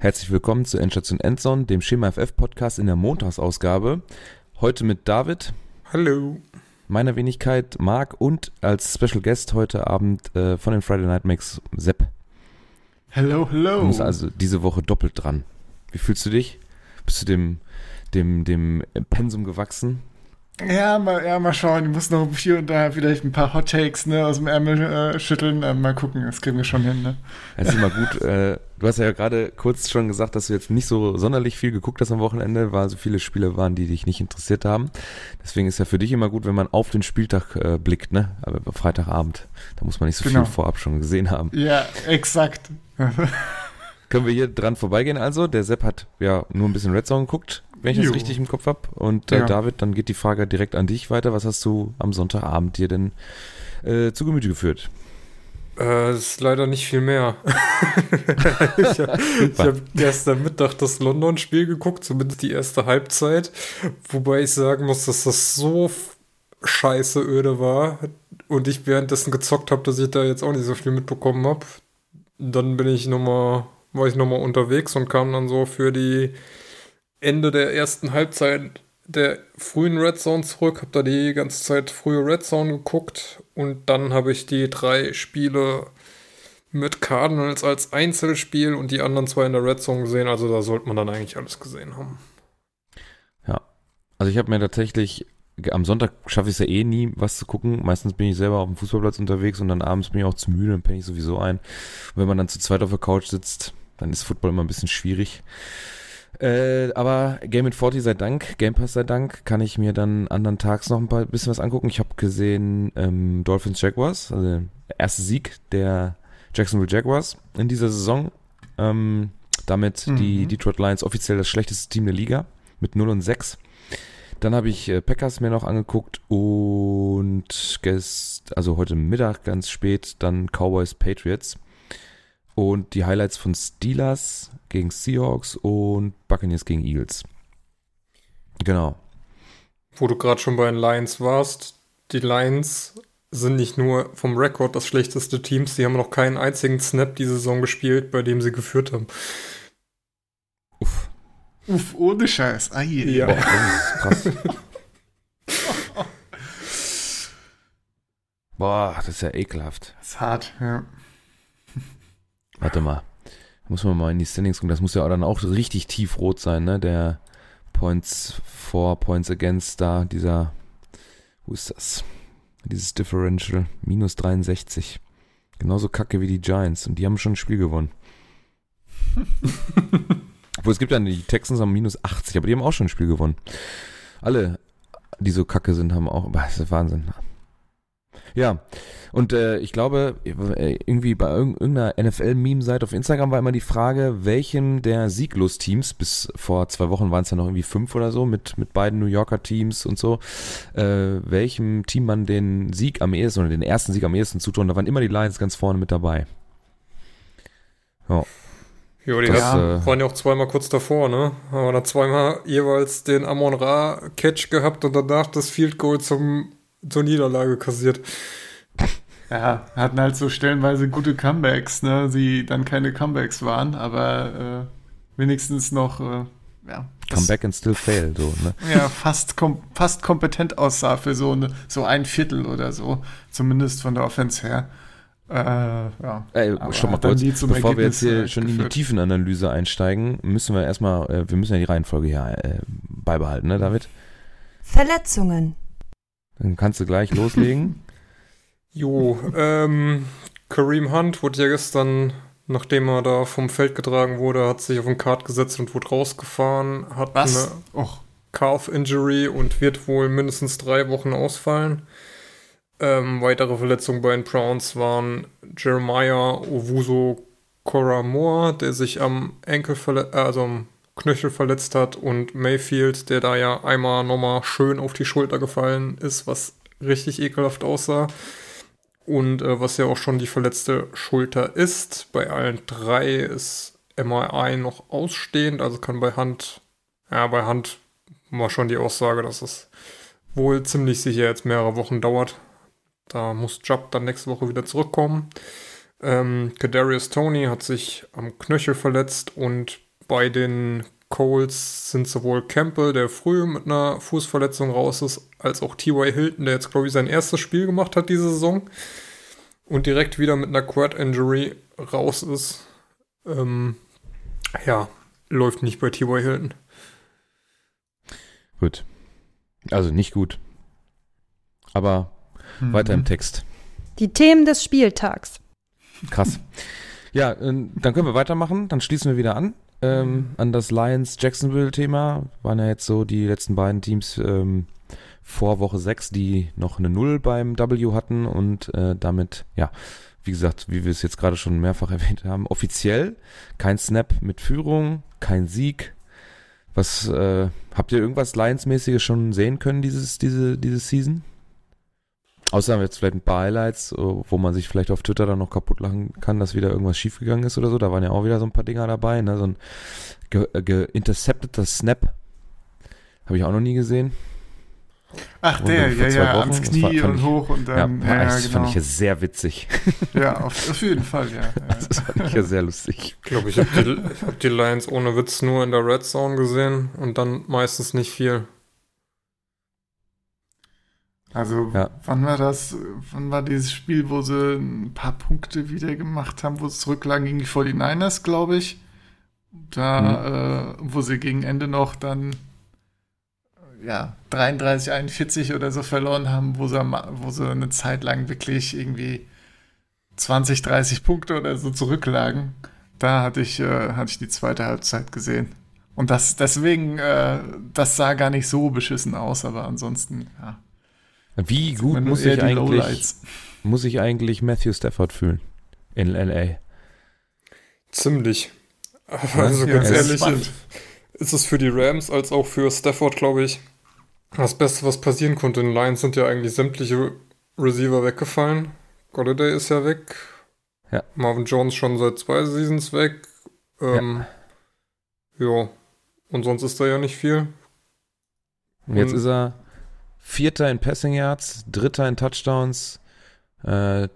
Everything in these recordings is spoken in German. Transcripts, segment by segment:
Herzlich willkommen zu Endstation Endzone, dem Schema FF Podcast in der Montagsausgabe. Heute mit David. Hallo. Meiner Wenigkeit Marc und als Special Guest heute Abend äh, von den Friday Night Max Sepp. Hello, hello. Du bist also diese Woche doppelt dran. Wie fühlst du dich? Bist du dem, dem, dem Pensum gewachsen? Ja, mal, ja, mal schauen. Ich muss noch hier und da vielleicht ein paar Hot Takes ne, aus dem Ärmel äh, schütteln. Äh, mal gucken, das kriegen wir schon hin. Ne? Das ist immer gut. Äh, du hast ja gerade kurz schon gesagt, dass du jetzt nicht so sonderlich viel geguckt hast am Wochenende, weil so viele Spiele waren, die dich nicht interessiert haben. Deswegen ist ja für dich immer gut, wenn man auf den Spieltag äh, blickt, ne? Aber Freitagabend. Da muss man nicht so genau. viel vorab schon gesehen haben. Ja, exakt. Können wir hier dran vorbeigehen also? Der Sepp hat ja nur ein bisschen Red Zone geguckt wenn ich jo. das richtig im Kopf habe. Und äh, ja. David, dann geht die Frage direkt an dich weiter. Was hast du am Sonntagabend dir denn äh, zu Gemüte geführt? Äh, ist leider nicht viel mehr. ich habe hab gestern Mittag das London-Spiel geguckt, zumindest die erste Halbzeit. Wobei ich sagen muss, dass das so scheiße öde war und ich währenddessen gezockt habe, dass ich da jetzt auch nicht so viel mitbekommen habe. Dann bin ich nochmal, war ich nochmal unterwegs und kam dann so für die Ende der ersten Halbzeit der frühen Red Zone zurück, habe da die ganze Zeit frühe Red Zone geguckt und dann habe ich die drei Spiele mit Cardinals als Einzelspiel und die anderen zwei in der Red Zone gesehen. Also da sollte man dann eigentlich alles gesehen haben. Ja, also ich habe mir tatsächlich am Sonntag schaffe ich es ja eh nie, was zu gucken. Meistens bin ich selber auf dem Fußballplatz unterwegs und dann abends bin ich auch zu müde und penne ich sowieso ein. Und wenn man dann zu zweit auf der Couch sitzt, dann ist Football immer ein bisschen schwierig. Äh, aber Game in 40 sei Dank, Game Pass sei Dank, kann ich mir dann anderen Tags noch ein paar bisschen was angucken. Ich habe gesehen ähm, Dolphins Jaguars, also der erste Sieg der Jacksonville Jaguars in dieser Saison. Ähm, damit mhm. die Detroit Lions offiziell das schlechteste Team der Liga mit 0 und 6. Dann habe ich äh, Packers mir noch angeguckt und gest, also heute Mittag ganz spät dann Cowboys Patriots. Und die Highlights von Steelers gegen Seahawks und Buccaneers gegen Eagles. Genau. Wo du gerade schon bei den Lions warst, die Lions sind nicht nur vom Rekord das schlechteste Team, sie haben noch keinen einzigen Snap diese Saison gespielt, bei dem sie geführt haben. Uff. Uff, ohne Scheiß. Ah, ja. Boah, krass. Boah, das ist ja ekelhaft. Das ist hart, ja. Warte mal. Muss man mal in die Standings gucken. Das muss ja dann auch richtig tiefrot sein, ne? Der Points for, Points against da, dieser, wo ist das? Dieses Differential, minus 63. Genauso kacke wie die Giants. Und die haben schon ein Spiel gewonnen. Obwohl es gibt ja die Texans haben minus 80, aber die haben auch schon ein Spiel gewonnen. Alle, die so kacke sind, haben auch, das ist Wahnsinn. Ja, und äh, ich glaube, äh, irgendwie bei irgendeiner NFL-Meme-Seite auf Instagram war immer die Frage, welchem der Sieglos-Teams, bis vor zwei Wochen waren es ja noch irgendwie fünf oder so, mit, mit beiden New Yorker Teams und so, äh, welchem Team man den Sieg am ehesten oder den ersten Sieg am ehesten zutun. Da waren immer die Lions ganz vorne mit dabei. Ja. Ja, die das, äh, waren ja auch zweimal kurz davor, ne? Haben dann zweimal jeweils den Amon Ra Catch gehabt und danach das Field Goal zum zur Niederlage kassiert. Ja, hatten halt so stellenweise gute Comebacks, ne? Sie dann keine Comebacks waren, aber äh, wenigstens noch, äh, ja. Comeback and still fail, so, ne? Ja, fast, kom fast kompetent aussah für so, eine, so ein Viertel oder so, zumindest von der Offense her. Äh, ja. Ey, schon mal kurz, bevor Ergebnis wir jetzt hier schon geführt. in die Tiefenanalyse einsteigen, müssen wir erstmal, äh, wir müssen ja die Reihenfolge hier äh, beibehalten, ne, David? Verletzungen. Dann kannst du gleich loslegen. jo, ähm, Kareem Hunt wurde ja gestern, nachdem er da vom Feld getragen wurde, hat sich auf den Kart gesetzt und wurde rausgefahren, hat Was? eine Och. Calf-Injury und wird wohl mindestens drei Wochen ausfallen. Ähm, weitere Verletzungen bei den Browns waren Jeremiah Owuso Koramoa, der sich am Enkel verletzt, äh, also am Knöchel verletzt hat und Mayfield, der da ja einmal nochmal schön auf die Schulter gefallen ist, was richtig ekelhaft aussah. Und äh, was ja auch schon die verletzte Schulter ist. Bei allen drei ist MRI noch ausstehend, also kann bei Hand, ja, bei Hand war schon die Aussage, dass es wohl ziemlich sicher jetzt mehrere Wochen dauert. Da muss Jubb dann nächste Woche wieder zurückkommen. Ähm, Kadarius Tony hat sich am Knöchel verletzt und bei den Coles sind sowohl Campbell, der früh mit einer Fußverletzung raus ist, als auch T.Y. Hilton, der jetzt, glaube ich, sein erstes Spiel gemacht hat diese Saison und direkt wieder mit einer Quad-Injury raus ist. Ähm, ja, läuft nicht bei T.Y. Hilton. Gut. Also nicht gut. Aber mhm. weiter im Text. Die Themen des Spieltags. Krass. Ja, dann können wir weitermachen. Dann schließen wir wieder an. Ähm, an das Lions-Jacksonville-Thema. Waren ja jetzt so die letzten beiden Teams ähm, vor Woche 6, die noch eine Null beim W hatten und äh, damit, ja, wie gesagt, wie wir es jetzt gerade schon mehrfach erwähnt haben, offiziell kein Snap mit Führung, kein Sieg. Was äh, habt ihr irgendwas Lions-mäßiges schon sehen können dieses diese diese Season? Außer jetzt vielleicht ein paar Highlights, wo man sich vielleicht auf Twitter dann noch kaputt lachen kann, dass wieder irgendwas schiefgegangen ist oder so. Da waren ja auch wieder so ein paar Dinger dabei, ne? So ein geintercepteter ge Snap. Habe ich auch noch nie gesehen. Ach, der, ja, ja, Wochen. ans Knie und ich, hoch und dann. Ja, ja, das genau. fand ich ja sehr witzig. Ja, auf, auf jeden Fall, ja. Das fand ich ja sehr lustig. Ich glaube, ich habe die, hab die Lions ohne Witz nur in der Red Zone gesehen und dann meistens nicht viel. Also, ja. wann war das? Wann war dieses Spiel, wo sie ein paar Punkte wieder gemacht haben, wo es zurücklagen gegen die 49ers, glaube ich? Da, mhm. äh, wo sie gegen Ende noch dann ja, 33, 41 oder so verloren haben, wo sie, wo sie eine Zeit lang wirklich irgendwie 20, 30 Punkte oder so zurücklagen. Da hatte ich, äh, hatte ich die zweite Halbzeit gesehen. Und das deswegen, äh, das sah gar nicht so beschissen aus, aber ansonsten, ja. Wie gut muss ich, eigentlich, muss ich eigentlich Matthew Stafford fühlen in LA? Ziemlich. Also ja, ganz ehrlich, spannend. ist es für die Rams als auch für Stafford, glaube ich, das Beste, was passieren konnte. In Lions sind ja eigentlich sämtliche Receiver weggefallen. Golladay ist ja weg. Ja. Marvin Jones schon seit zwei Seasons weg. Ähm, ja. ja. Und sonst ist da ja nicht viel. Und jetzt ist er Vierter in Passing Yards, Dritter in Touchdowns, äh,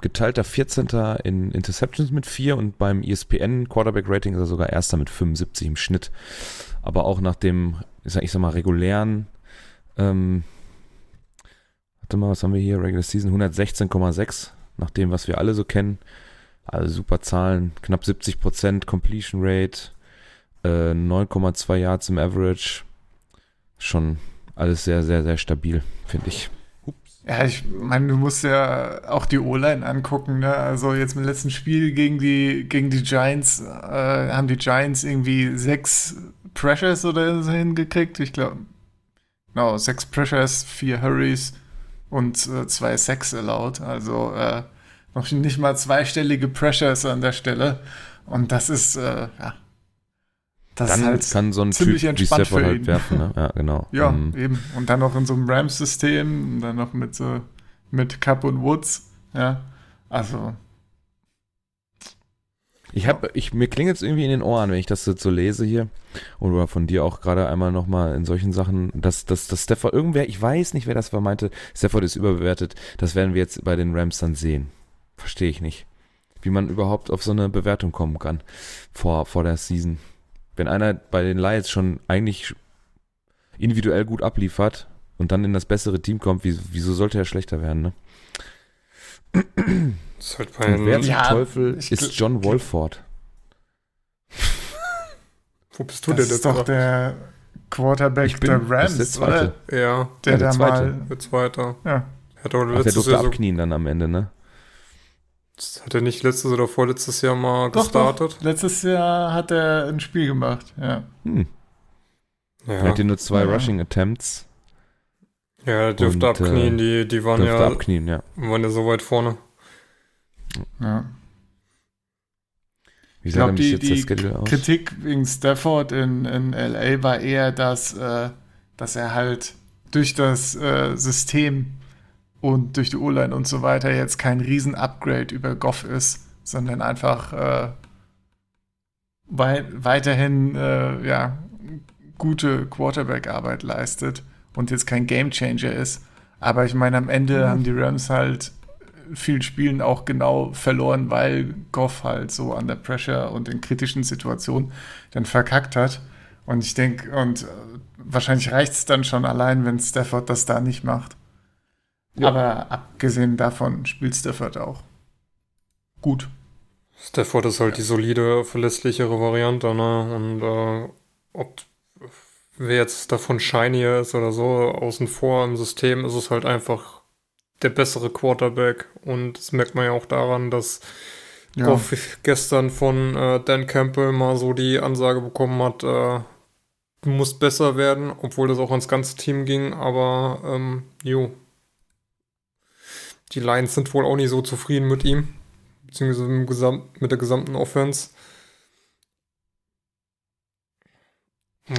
geteilter 14. in Interceptions mit 4 und beim ESPN Quarterback Rating ist er sogar Erster mit 75 im Schnitt. Aber auch nach dem, ich sag, ich sag mal, regulären, ähm, warte mal, was haben wir hier? Regular Season 116,6, nach dem, was wir alle so kennen. Also super Zahlen, knapp 70% Completion Rate, äh, 9,2 Yards im Average. Schon alles sehr, sehr, sehr stabil, finde ich. Ja, ich meine, du musst ja auch die O-Line angucken, ne? Also jetzt im letzten Spiel gegen die, gegen die Giants äh, haben die Giants irgendwie sechs Pressures oder so hingekriegt. Ich glaube, genau, sechs Pressures, vier Hurries und äh, zwei Sacks allowed. Also äh, noch nicht mal zweistellige Pressures an der Stelle. Und das ist, äh, ja, das dann halt kann so ein ziemlich Typ entspannt für halt ihn. werfen, ne? Ja, genau. ja, um, eben. Und dann noch in so einem Rams-System, dann noch mit so mit Cup und Woods, ja. Also. Ich habe, ich, mir klingt jetzt irgendwie in den Ohren, wenn ich das so lese hier, oder von dir auch gerade einmal nochmal in solchen Sachen, dass, dass, dass Stafford, irgendwer, ich weiß nicht, wer das war, meinte, Stafford ist überbewertet, das werden wir jetzt bei den Rams dann sehen. Verstehe ich nicht. Wie man überhaupt auf so eine Bewertung kommen kann vor, vor der Season wenn einer bei den Lions schon eigentlich individuell gut abliefert und dann in das bessere Team kommt, wieso sollte er schlechter werden, ne? Das ist halt bei und wer ja, Teufel ist John Wolford? Wo bist du das denn? Das ist doch der Quarterback bin, der Rams, der zweite. oder? Ja. Der, ja, der da zweite. mal... Der zweite. Ja. Hat Ach, der durfte Jahr abknien dann am Ende, ne? Hat er nicht letztes oder vorletztes Jahr mal doch, gestartet? Doch. Letztes Jahr hat er ein Spiel gemacht, ja. Hm. ja. Er hatte nur zwei ja. Rushing Attempts. Ja, er dürfte und, abknien, die, die waren ja, abknien, ja. waren ja so weit vorne. Ja. Wie ich glaube, die, die Kritik wegen Stafford in, in LA war eher, dass, äh, dass er halt durch das äh, System und durch die O-Line und so weiter jetzt kein Riesen-Upgrade über Goff ist, sondern einfach äh, wei weiterhin äh, ja, gute Quarterback-Arbeit leistet und jetzt kein Game-Changer ist. Aber ich meine, am Ende mhm. haben die Rams halt vielen Spielen auch genau verloren, weil Goff halt so an der Pressure und in kritischen Situationen dann verkackt hat. Und ich denke, und äh, wahrscheinlich reicht es dann schon allein, wenn Stafford das da nicht macht. Ja. Aber abgesehen davon spielt Stafford auch gut. Stafford ist halt ja. die solide, verlässlichere Variante, ne? Und äh, ob wer jetzt davon shinier ist oder so, außen vor im System ist es halt einfach der bessere Quarterback. Und das merkt man ja auch daran, dass ja. Goff gestern von äh, Dan Campbell mal so die Ansage bekommen hat, äh, du musst besser werden, obwohl das auch ans ganze Team ging, aber ähm, jo. Die Lions sind wohl auch nicht so zufrieden mit ihm, beziehungsweise mit, Gesamt, mit der gesamten Offense.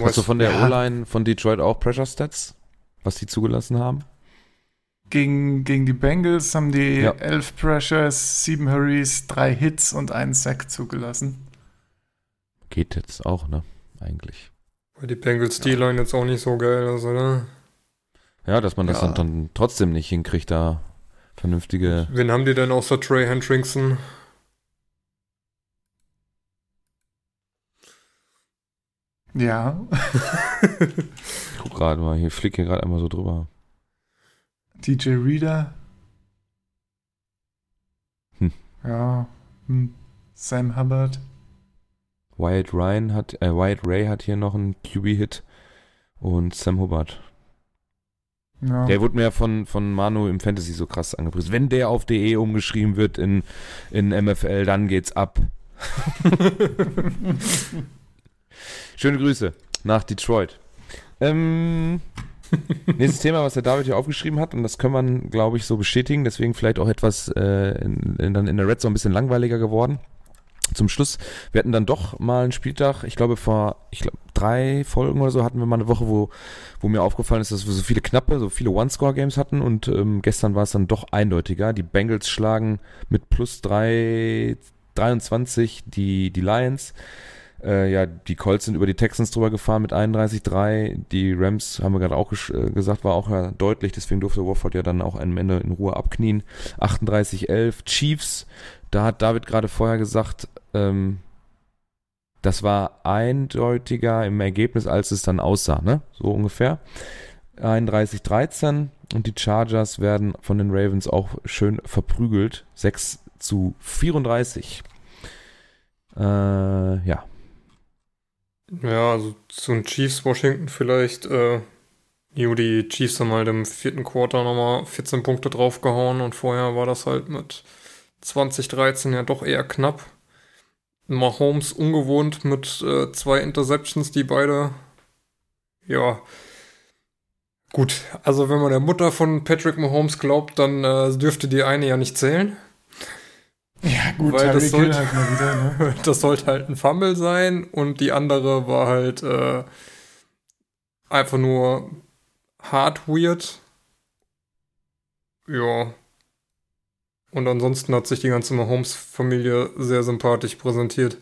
Hast du von der ja. O-Line von Detroit auch Pressure Stats, was die zugelassen haben? Gegen, gegen die Bengals haben die ja. elf Pressures, sieben Hurries, drei Hits und einen Sack zugelassen. Geht jetzt auch, ne? Eigentlich. Weil die Bengals D-Line jetzt auch nicht so geil ist, oder? Ja, dass man das ja. dann, dann trotzdem nicht hinkriegt, da vernünftige. Wen haben die denn außer Trey Hendrickson? Ja. ich guck gerade mal, hier fliegt hier gerade einmal so drüber. DJ Reader. Hm. Ja. Hm. Sam Hubbard. Wyatt Ryan hat, äh, Wyatt Ray hat hier noch einen QB-Hit und Sam Hubbard. Ja. Der wurde mir von, von Manu im Fantasy so krass angepriesen. Wenn der auf DE umgeschrieben wird in, in MFL, dann geht's ab. Schöne Grüße nach Detroit. Ähm, nächstes Thema, was der David hier aufgeschrieben hat, und das kann man, glaube ich, so bestätigen, deswegen vielleicht auch etwas äh, in, in, dann in der Red Zone ein bisschen langweiliger geworden. Zum Schluss, wir hatten dann doch mal einen Spieltag, ich glaube vor, ich glaube, drei Folgen oder so hatten wir mal eine Woche, wo, wo mir aufgefallen ist, dass wir so viele knappe, so viele One-Score-Games hatten und ähm, gestern war es dann doch eindeutiger. Die Bengals schlagen mit plus drei, 23 die, die Lions. Äh, ja, die Colts sind über die Texans drüber gefahren mit 31-3. Die Rams, haben wir gerade auch äh, gesagt, war auch ja deutlich. Deswegen durfte Wofford ja dann auch am Ende in Ruhe abknien. 38-11. Chiefs, da hat David gerade vorher gesagt, ähm, das war eindeutiger im Ergebnis, als es dann aussah, ne? So ungefähr. 31-13 und die Chargers werden von den Ravens auch schön verprügelt. 6 zu 34. Äh, ja, ja, also zu den Chiefs Washington vielleicht. Äh, jo, die Chiefs haben halt im vierten Quarter nochmal 14 Punkte draufgehauen und vorher war das halt mit 2013 ja doch eher knapp. Mahomes ungewohnt mit äh, zwei Interceptions, die beide, ja, gut. Also wenn man der Mutter von Patrick Mahomes glaubt, dann äh, dürfte die eine ja nicht zählen. Ja, gut, weil das sollte, halt wieder, ne? das sollte halt ein Fumble sein und die andere war halt äh, einfach nur hart weird. Ja. Und ansonsten hat sich die ganze Mahomes-Familie sehr sympathisch präsentiert.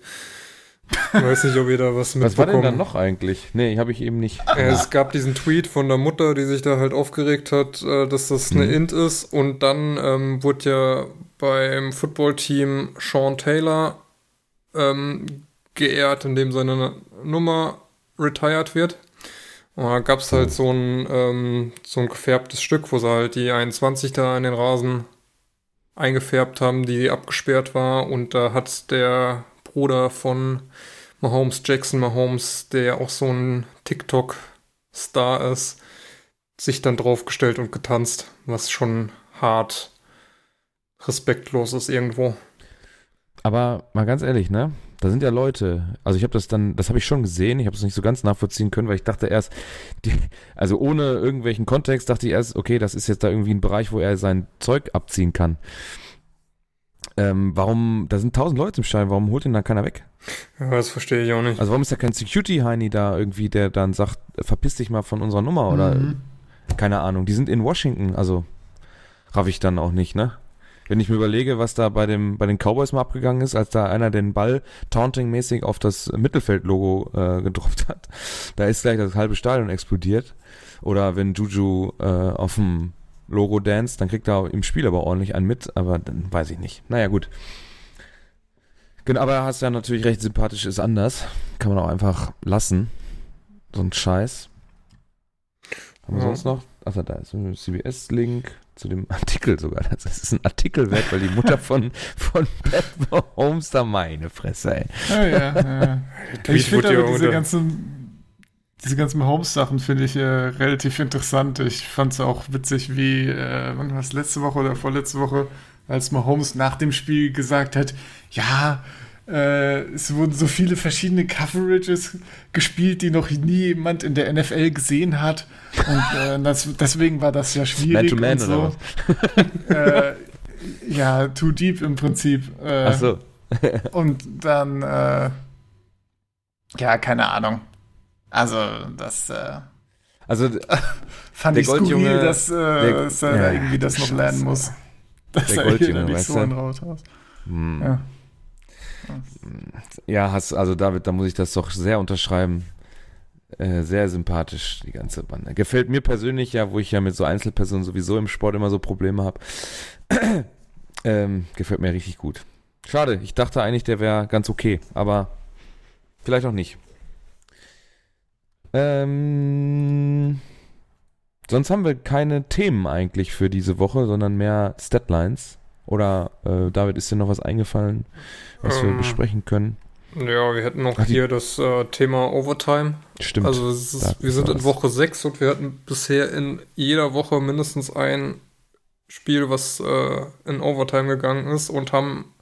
Ich weiß nicht, ob ihr da was mitbekommen Was war denn dann noch eigentlich? Nee, habe ich eben nicht. Es gab diesen Tweet von der Mutter, die sich da halt aufgeregt hat, äh, dass das eine mhm. Int ist. Und dann ähm, wurde ja beim Footballteam Sean Taylor ähm, geehrt, indem seine Nummer retired wird. Und da gab es halt so ein, ähm, so ein gefärbtes Stück, wo sie halt die 21 da in den Rasen eingefärbt haben, die abgesperrt war. Und da hat der Bruder von Mahomes, Jackson Mahomes, der auch so ein TikTok-Star ist, sich dann draufgestellt und getanzt, was schon hart respektlos ist irgendwo. Aber mal ganz ehrlich, ne? Da sind ja Leute, also ich habe das dann, das habe ich schon gesehen, ich habe es nicht so ganz nachvollziehen können, weil ich dachte erst, die, also ohne irgendwelchen Kontext dachte ich erst, okay, das ist jetzt da irgendwie ein Bereich, wo er sein Zeug abziehen kann. Ähm, warum, da sind tausend Leute im Stall, warum holt ihn dann keiner weg? Ja, das verstehe ich auch nicht. Also warum ist da kein Security-Heini da irgendwie, der dann sagt, verpiss dich mal von unserer Nummer oder mhm. keine Ahnung, die sind in Washington, also raff ich dann auch nicht, ne? Wenn ich mir überlege, was da bei dem bei den Cowboys mal abgegangen ist, als da einer den Ball taunting-mäßig auf das Mittelfeld-Logo äh, gedroppt hat, da ist gleich das halbe Stadion explodiert. Oder wenn Juju äh, auf dem Logo-Dance, dann kriegt er im Spiel aber ordentlich einen mit, aber dann weiß ich nicht. Naja, gut. Genau, aber hast ja natürlich recht, sympathisch ist anders. Kann man auch einfach lassen. So ein Scheiß. Haben wir ja. sonst noch? Achso, da ist ein CBS-Link zu dem Artikel sogar. Das ist ein Artikel wert, weil die Mutter von, von Pat Holmes da meine Fresse, ey. Ja, ja, ja. ich finde aber diese ganzen, diese ganzen Holmes-Sachen finde ich äh, relativ interessant. Ich fand es auch witzig, wie, äh, wann war es, letzte Woche oder vorletzte Woche, als Mahomes nach dem Spiel gesagt hat, ja, äh, es wurden so viele verschiedene Coverages gespielt, die noch nie jemand in der NFL gesehen hat. Und äh, das, deswegen war das ja schwierig. Man to man und so. äh, ja, too deep im Prinzip. Äh, Ach so. und dann, äh, ja, keine Ahnung. Also, das. Also, fand ich skurril, dass, äh, der, dass er ja, irgendwie das noch lernen muss. Dass der Goldjunge, weißt so du? Hm. Ja. Ja, hast, also David, da muss ich das doch sehr unterschreiben. Äh, sehr sympathisch, die ganze Bande. Gefällt mir persönlich ja, wo ich ja mit so Einzelpersonen sowieso im Sport immer so Probleme habe. ähm, gefällt mir richtig gut. Schade, ich dachte eigentlich, der wäre ganz okay, aber vielleicht auch nicht. Ähm, sonst haben wir keine Themen eigentlich für diese Woche, sondern mehr Statlines. Oder äh, David, ist dir noch was eingefallen, was ähm, wir besprechen können? Ja, wir hätten noch Ach, hier das äh, Thema Overtime. Stimmt. Also ist, wir sind in Woche 6 und wir hatten bisher in jeder Woche mindestens ein Spiel, was äh, in Overtime gegangen ist und haben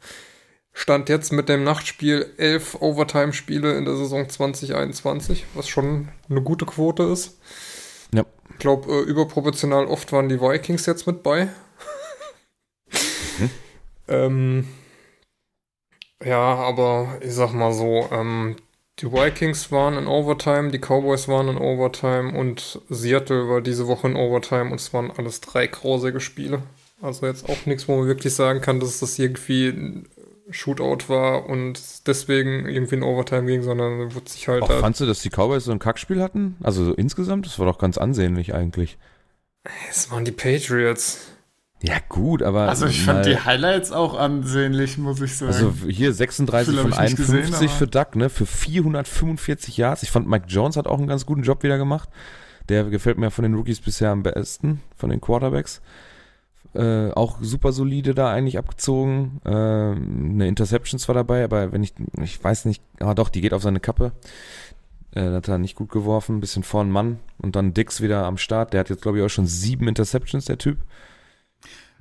Stand jetzt mit dem Nachtspiel elf Overtime-Spiele in der Saison 2021, was schon eine gute Quote ist. Ja. Ich glaube, äh, überproportional oft waren die Vikings jetzt mit bei. Ähm, ja, aber ich sag mal so, ähm, die Vikings waren in Overtime, die Cowboys waren in Overtime und Seattle war diese Woche in Overtime und es waren alles drei grausige Spiele. Also jetzt auch nichts, wo man wirklich sagen kann, dass das irgendwie ein Shootout war und deswegen irgendwie in Overtime ging, sondern wurde sich halt. Auch fandst du, dass die Cowboys so ein Kackspiel hatten? Also so insgesamt? Das war doch ganz ansehnlich eigentlich. Es waren die Patriots. Ja, gut, aber. Also, ich fand die Highlights auch ansehnlich, muss ich sagen. Also, hier 36 von 51 gesehen, für Duck, ne? Für 445 Yards. Ich fand, Mike Jones hat auch einen ganz guten Job wieder gemacht. Der gefällt mir von den Rookies bisher am besten, von den Quarterbacks. Äh, auch super solide da eigentlich abgezogen. Äh, eine Interception zwar dabei, aber wenn ich, ich weiß nicht, aber doch, die geht auf seine Kappe. Äh, hat er nicht gut geworfen, bisschen vorn Mann. Und dann Dix wieder am Start. Der hat jetzt, glaube ich, auch schon sieben Interceptions, der Typ.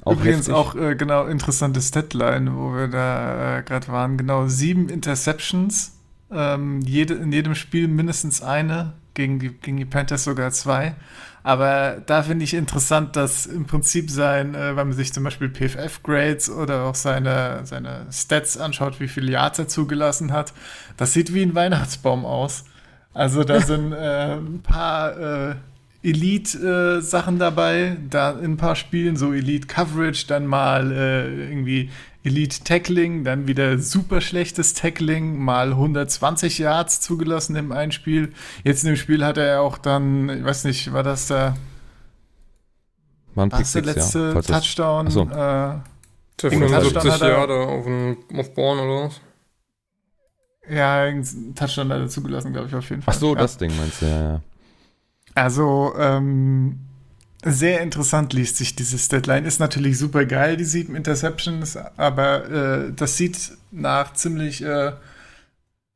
Auch Übrigens heftig. auch äh, genau interessante Statline, wo wir da äh, gerade waren. Genau sieben Interceptions. Ähm, jede, in jedem Spiel mindestens eine, gegen die, gegen die Panthers sogar zwei. Aber da finde ich interessant, dass im Prinzip sein, äh, wenn man sich zum Beispiel PFF-Grades oder auch seine, seine Stats anschaut, wie viele Yards er zugelassen hat, das sieht wie ein Weihnachtsbaum aus. Also da sind äh, ein paar äh, Elite-Sachen äh, dabei, da in ein paar Spielen, so Elite-Coverage, dann mal äh, irgendwie Elite-Tackling, dann wieder super schlechtes Tackling, mal 120 Yards zugelassen im einen Spiel. Jetzt in dem Spiel hat er auch dann, ich weiß nicht, war das der, war der letzte ja, Touchdown? So. Äh, 75 Jahre auf, auf Born oder was? Ja, einen Touchdown hat er zugelassen, glaube ich, auf jeden Fall. Ach so, ja. das Ding meinst du, ja, ja. Also, ähm, sehr interessant liest sich dieses Deadline. Ist natürlich super geil, die sieben Interceptions, aber äh, das sieht nach ziemlich äh,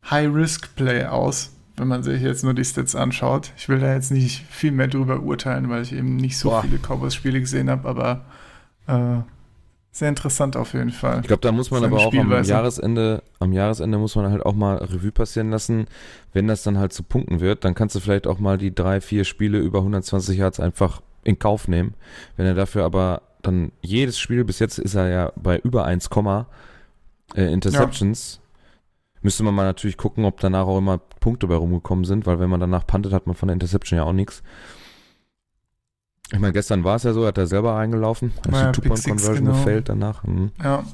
High-Risk-Play aus, wenn man sich jetzt nur die Stats anschaut. Ich will da jetzt nicht viel mehr drüber urteilen, weil ich eben nicht so Boah. viele Cowboys-Spiele gesehen habe, aber äh, sehr interessant auf jeden Fall. Ich glaube, da muss man aber auch am Jahresende, am Jahresende muss man halt auch mal Revue passieren lassen. Wenn das dann halt zu Punkten wird, dann kannst du vielleicht auch mal die drei, vier Spiele über 120 Yards einfach in Kauf nehmen. Wenn er dafür aber dann jedes Spiel, bis jetzt ist er ja bei über 1, äh, Interceptions, ja. müsste man mal natürlich gucken, ob danach auch immer Punkte bei rumgekommen sind, weil wenn man danach puntet, hat man von der Interception ja auch nichts. Ich meine, gestern war es ja so, hat er selber reingelaufen, hat naja, die Two-Point-Conversion genau. gefällt danach. Mhm. Ja.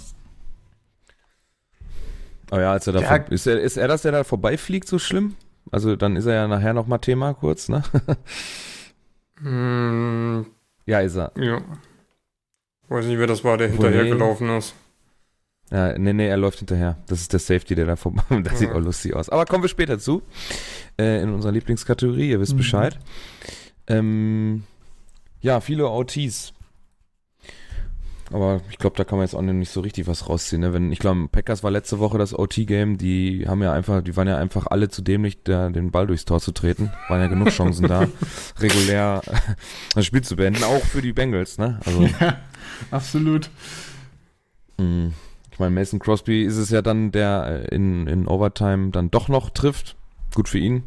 Aber ja, als er da ja. ist, er, ist er das, der da vorbeifliegt, so schlimm? Also dann ist er ja nachher nochmal Thema kurz, ne? hm, Ja, ist er. Ja. Weiß nicht, wer das war, der hinterhergelaufen ist. Ja, nee, nee, er läuft hinterher. Das ist der Safety, der da vorbei. Das ja. sieht auch lustig aus. Aber kommen wir später zu. Äh, in unserer Lieblingskategorie, ihr wisst mhm. Bescheid. Ähm, ja, viele OTs. Aber ich glaube, da kann man jetzt auch nicht so richtig was rausziehen. Ne? Wenn, ich glaube, Packers war letzte Woche das OT-Game, die haben ja einfach, die waren ja einfach alle zu dämlich, da, den Ball durchs Tor zu treten. Waren ja genug Chancen da, regulär das Spiel zu beenden, auch für die Bengals, ne? Also, ja, absolut. Mh. Ich meine, Mason Crosby ist es ja dann, der äh, in, in Overtime dann doch noch trifft. Gut für ihn.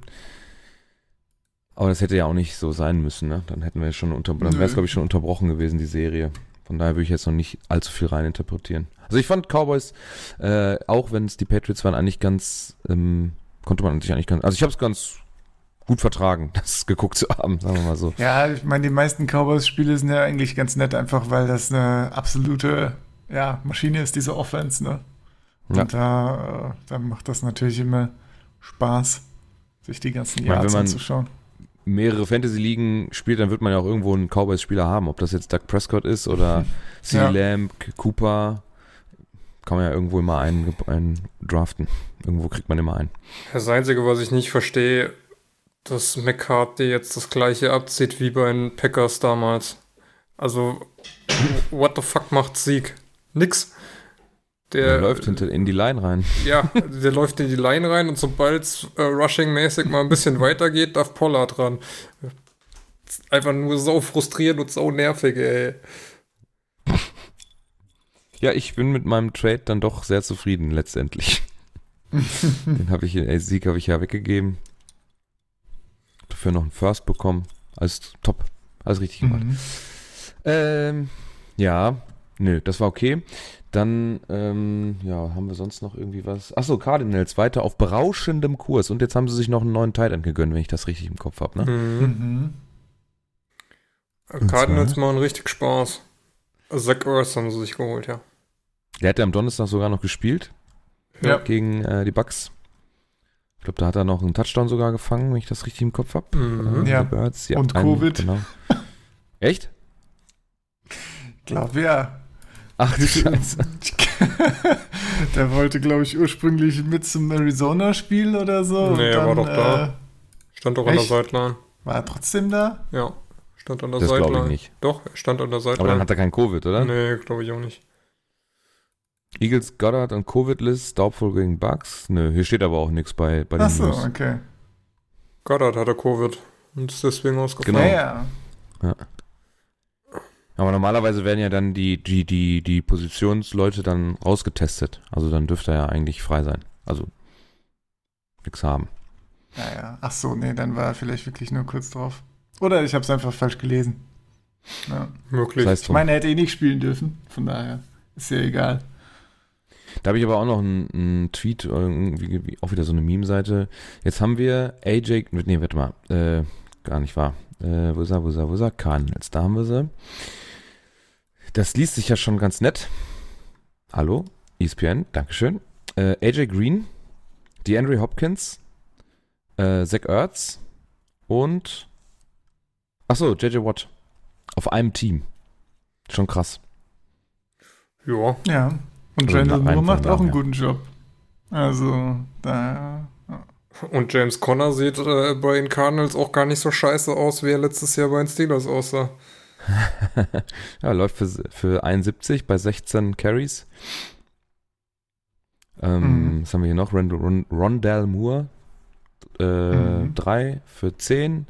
Aber das hätte ja auch nicht so sein müssen, ne? Dann hätten wir schon unter, dann wäre es, glaube ich, schon unterbrochen gewesen, die Serie. Von daher würde ich jetzt noch nicht allzu viel reininterpretieren. Also ich fand Cowboys, äh, auch wenn es die Patriots waren, eigentlich ganz, ähm, konnte man sich eigentlich ganz, also ich habe es ganz gut vertragen, das geguckt zu haben, sagen wir mal so. Ja, ich meine, die meisten Cowboys-Spiele sind ja eigentlich ganz nett, einfach weil das eine absolute ja, Maschine ist diese Offense, ne? Und ja. da, äh, da macht das natürlich immer Spaß, sich die ganzen Yards anzuschauen. Mehrere Fantasy-Ligen spielt, dann wird man ja auch irgendwo einen Cowboys-Spieler haben. Ob das jetzt Doug Prescott ist oder C. Ja. Lamb, Cooper, kann man ja irgendwo immer einen, einen draften. Irgendwo kriegt man immer einen. Das Einzige, was ich nicht verstehe, dass McCarthy jetzt das gleiche abzieht wie bei den Packers damals. Also, what the fuck macht Sieg? nix. Der, der, läuft hinter in die Line rein. Ja, der läuft in die Line rein und sobald es äh, Rushing-mäßig mal ein bisschen weitergeht, darf Pollard ran. Einfach nur so frustrierend und so nervig, ey. Ja, ich bin mit meinem Trade dann doch sehr zufrieden letztendlich. Den habe ich, ey, Sieg habe ich ja weggegeben. Dafür noch einen First bekommen. Alles top. Alles richtig gemacht. Mhm. Ähm, ja, Nö, das war okay. Dann, ähm, ja, haben wir sonst noch irgendwie was? Achso, Cardinals weiter auf berauschendem Kurs. Und jetzt haben sie sich noch einen neuen Titan gegönnt, wenn ich das richtig im Kopf habe, ne? Mhm. mhm. Cardinals machen richtig Spaß. Zach Earth haben sie sich geholt, ja. Der hat ja am Donnerstag sogar noch gespielt. Ja. Gegen äh, die Bucks. Ich glaube, da hat er noch einen Touchdown sogar gefangen, wenn ich das richtig im Kopf habe. Mhm. Äh, ja. ja. Und einen, Covid. Genau. Echt? Ich glaube, ja. Ach du Scheiße. der wollte, glaube ich, ursprünglich mit zum Arizona-Spiel oder so. Nee, er war doch da. Äh, stand doch echt? an der Sideline. War er trotzdem da? Ja, stand an der das Sideline. ich nicht. Doch, er stand an der Sideline. Aber dann hat er kein Covid, oder? Nee, glaube ich auch nicht. Eagles, Goddard und Covid-List, doubtful gegen Bugs. Nö, hier steht aber auch nichts bei, bei den Ach so, News. okay. Goddard hatte Covid und ist deswegen ausgefallen. Genau. Ja, ja. ja. Aber normalerweise werden ja dann die, die, die, die Positionsleute dann rausgetestet. Also dann dürfte er ja eigentlich frei sein. Also nichts haben. Ja, ja. Ach so, nee, dann war er vielleicht wirklich nur kurz drauf. Oder ich habe es einfach falsch gelesen. Ja. Möglich. Das heißt, ich meine, er hätte eh nicht spielen dürfen. Von daher ist ja egal. Da habe ich aber auch noch einen, einen Tweet, irgendwie, auch wieder so eine Meme-Seite. Jetzt haben wir AJ, nee, warte mal, äh, gar nicht wahr. Äh, wo ist er, wo ist er, wo ist er? Cardinals, da haben wir sie. Das liest sich ja schon ganz nett. Hallo, ESPN, Dankeschön. Äh, AJ Green, DeAndre Hopkins, äh, Zach Ertz und achso, JJ Watt. Auf einem Team. Schon krass. Ja. Ja. Und also Randall Moore macht auch einen ja. guten Job. Also, da. Ja. Und James Conner sieht äh, bei den Cardinals auch gar nicht so scheiße aus, wie er letztes Jahr bei den Steelers aussah. ja, läuft für, für 71 bei 16 Carries. Ähm, mhm. Was haben wir hier noch? Rond Rondell Moore, 3 äh, mhm. für 10.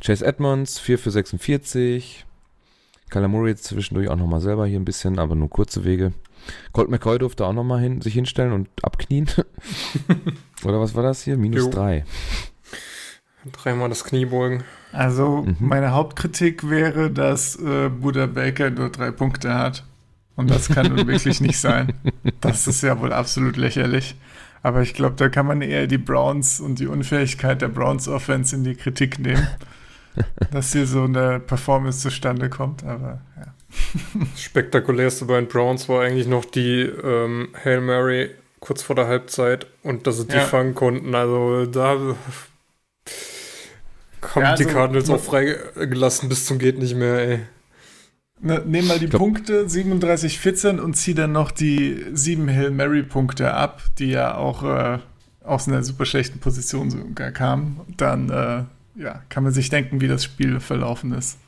Chase Edmonds, 4 für 46. Kyler Murray zwischendurch auch nochmal selber hier ein bisschen, aber nur kurze Wege. Colt McCoy durfte auch nochmal hin, sich hinstellen und abknien. Oder was war das hier? Minus 3. Dreimal das Kniebeugen. Also mhm. meine Hauptkritik wäre, dass äh, Buddha Baker nur drei Punkte hat. Und das kann nun wirklich nicht sein. Das ist ja wohl absolut lächerlich. Aber ich glaube, da kann man eher die Browns und die Unfähigkeit der Browns Offense in die Kritik nehmen. dass hier so eine Performance zustande kommt, aber ja. Das spektakulärste bei den Browns war eigentlich noch die ähm, Hail Mary kurz vor der Halbzeit und dass sie die ja. fangen konnten. Also da haben ja, also, die Cardinals auch freigelassen bis zum geht nicht mehr, ey. Ne, nehm mal die glaub, Punkte 37, 14 und zieh dann noch die 7 Hill Mary Punkte ab, die ja auch äh, aus einer super schlechten Position sogar kamen. Dann äh, ja, kann man sich denken, wie das Spiel verlaufen ist.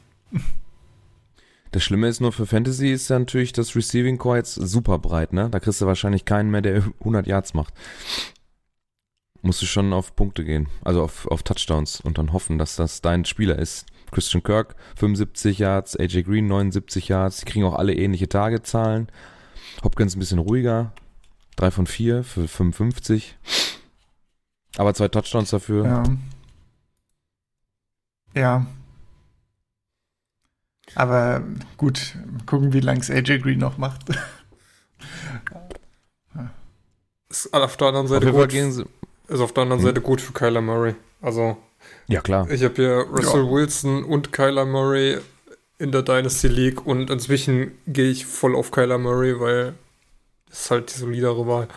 Das Schlimme ist nur für Fantasy ist ja natürlich das Receiving Core jetzt super breit, ne? Da kriegst du wahrscheinlich keinen mehr, der 100 Yards macht. Musst du schon auf Punkte gehen, also auf, auf Touchdowns und dann hoffen, dass das dein Spieler ist. Christian Kirk 75 Yards, AJ Green 79 Yards, die kriegen auch alle ähnliche Tagezahlen. Hopkins ein bisschen ruhiger, 3 von 4 für 55. Aber zwei Touchdowns dafür. Ja. Ja, aber gut, gucken, wie lange es AJ Green noch macht. ist auf der anderen Seite gut. Ist auf der anderen hm. Seite gut für Kyler Murray. Also. Ja, klar. Ich habe hier Russell ja. Wilson und Kyler Murray in der Dynasty League und inzwischen gehe ich voll auf Kyler Murray, weil das ist halt die solidere Wahl.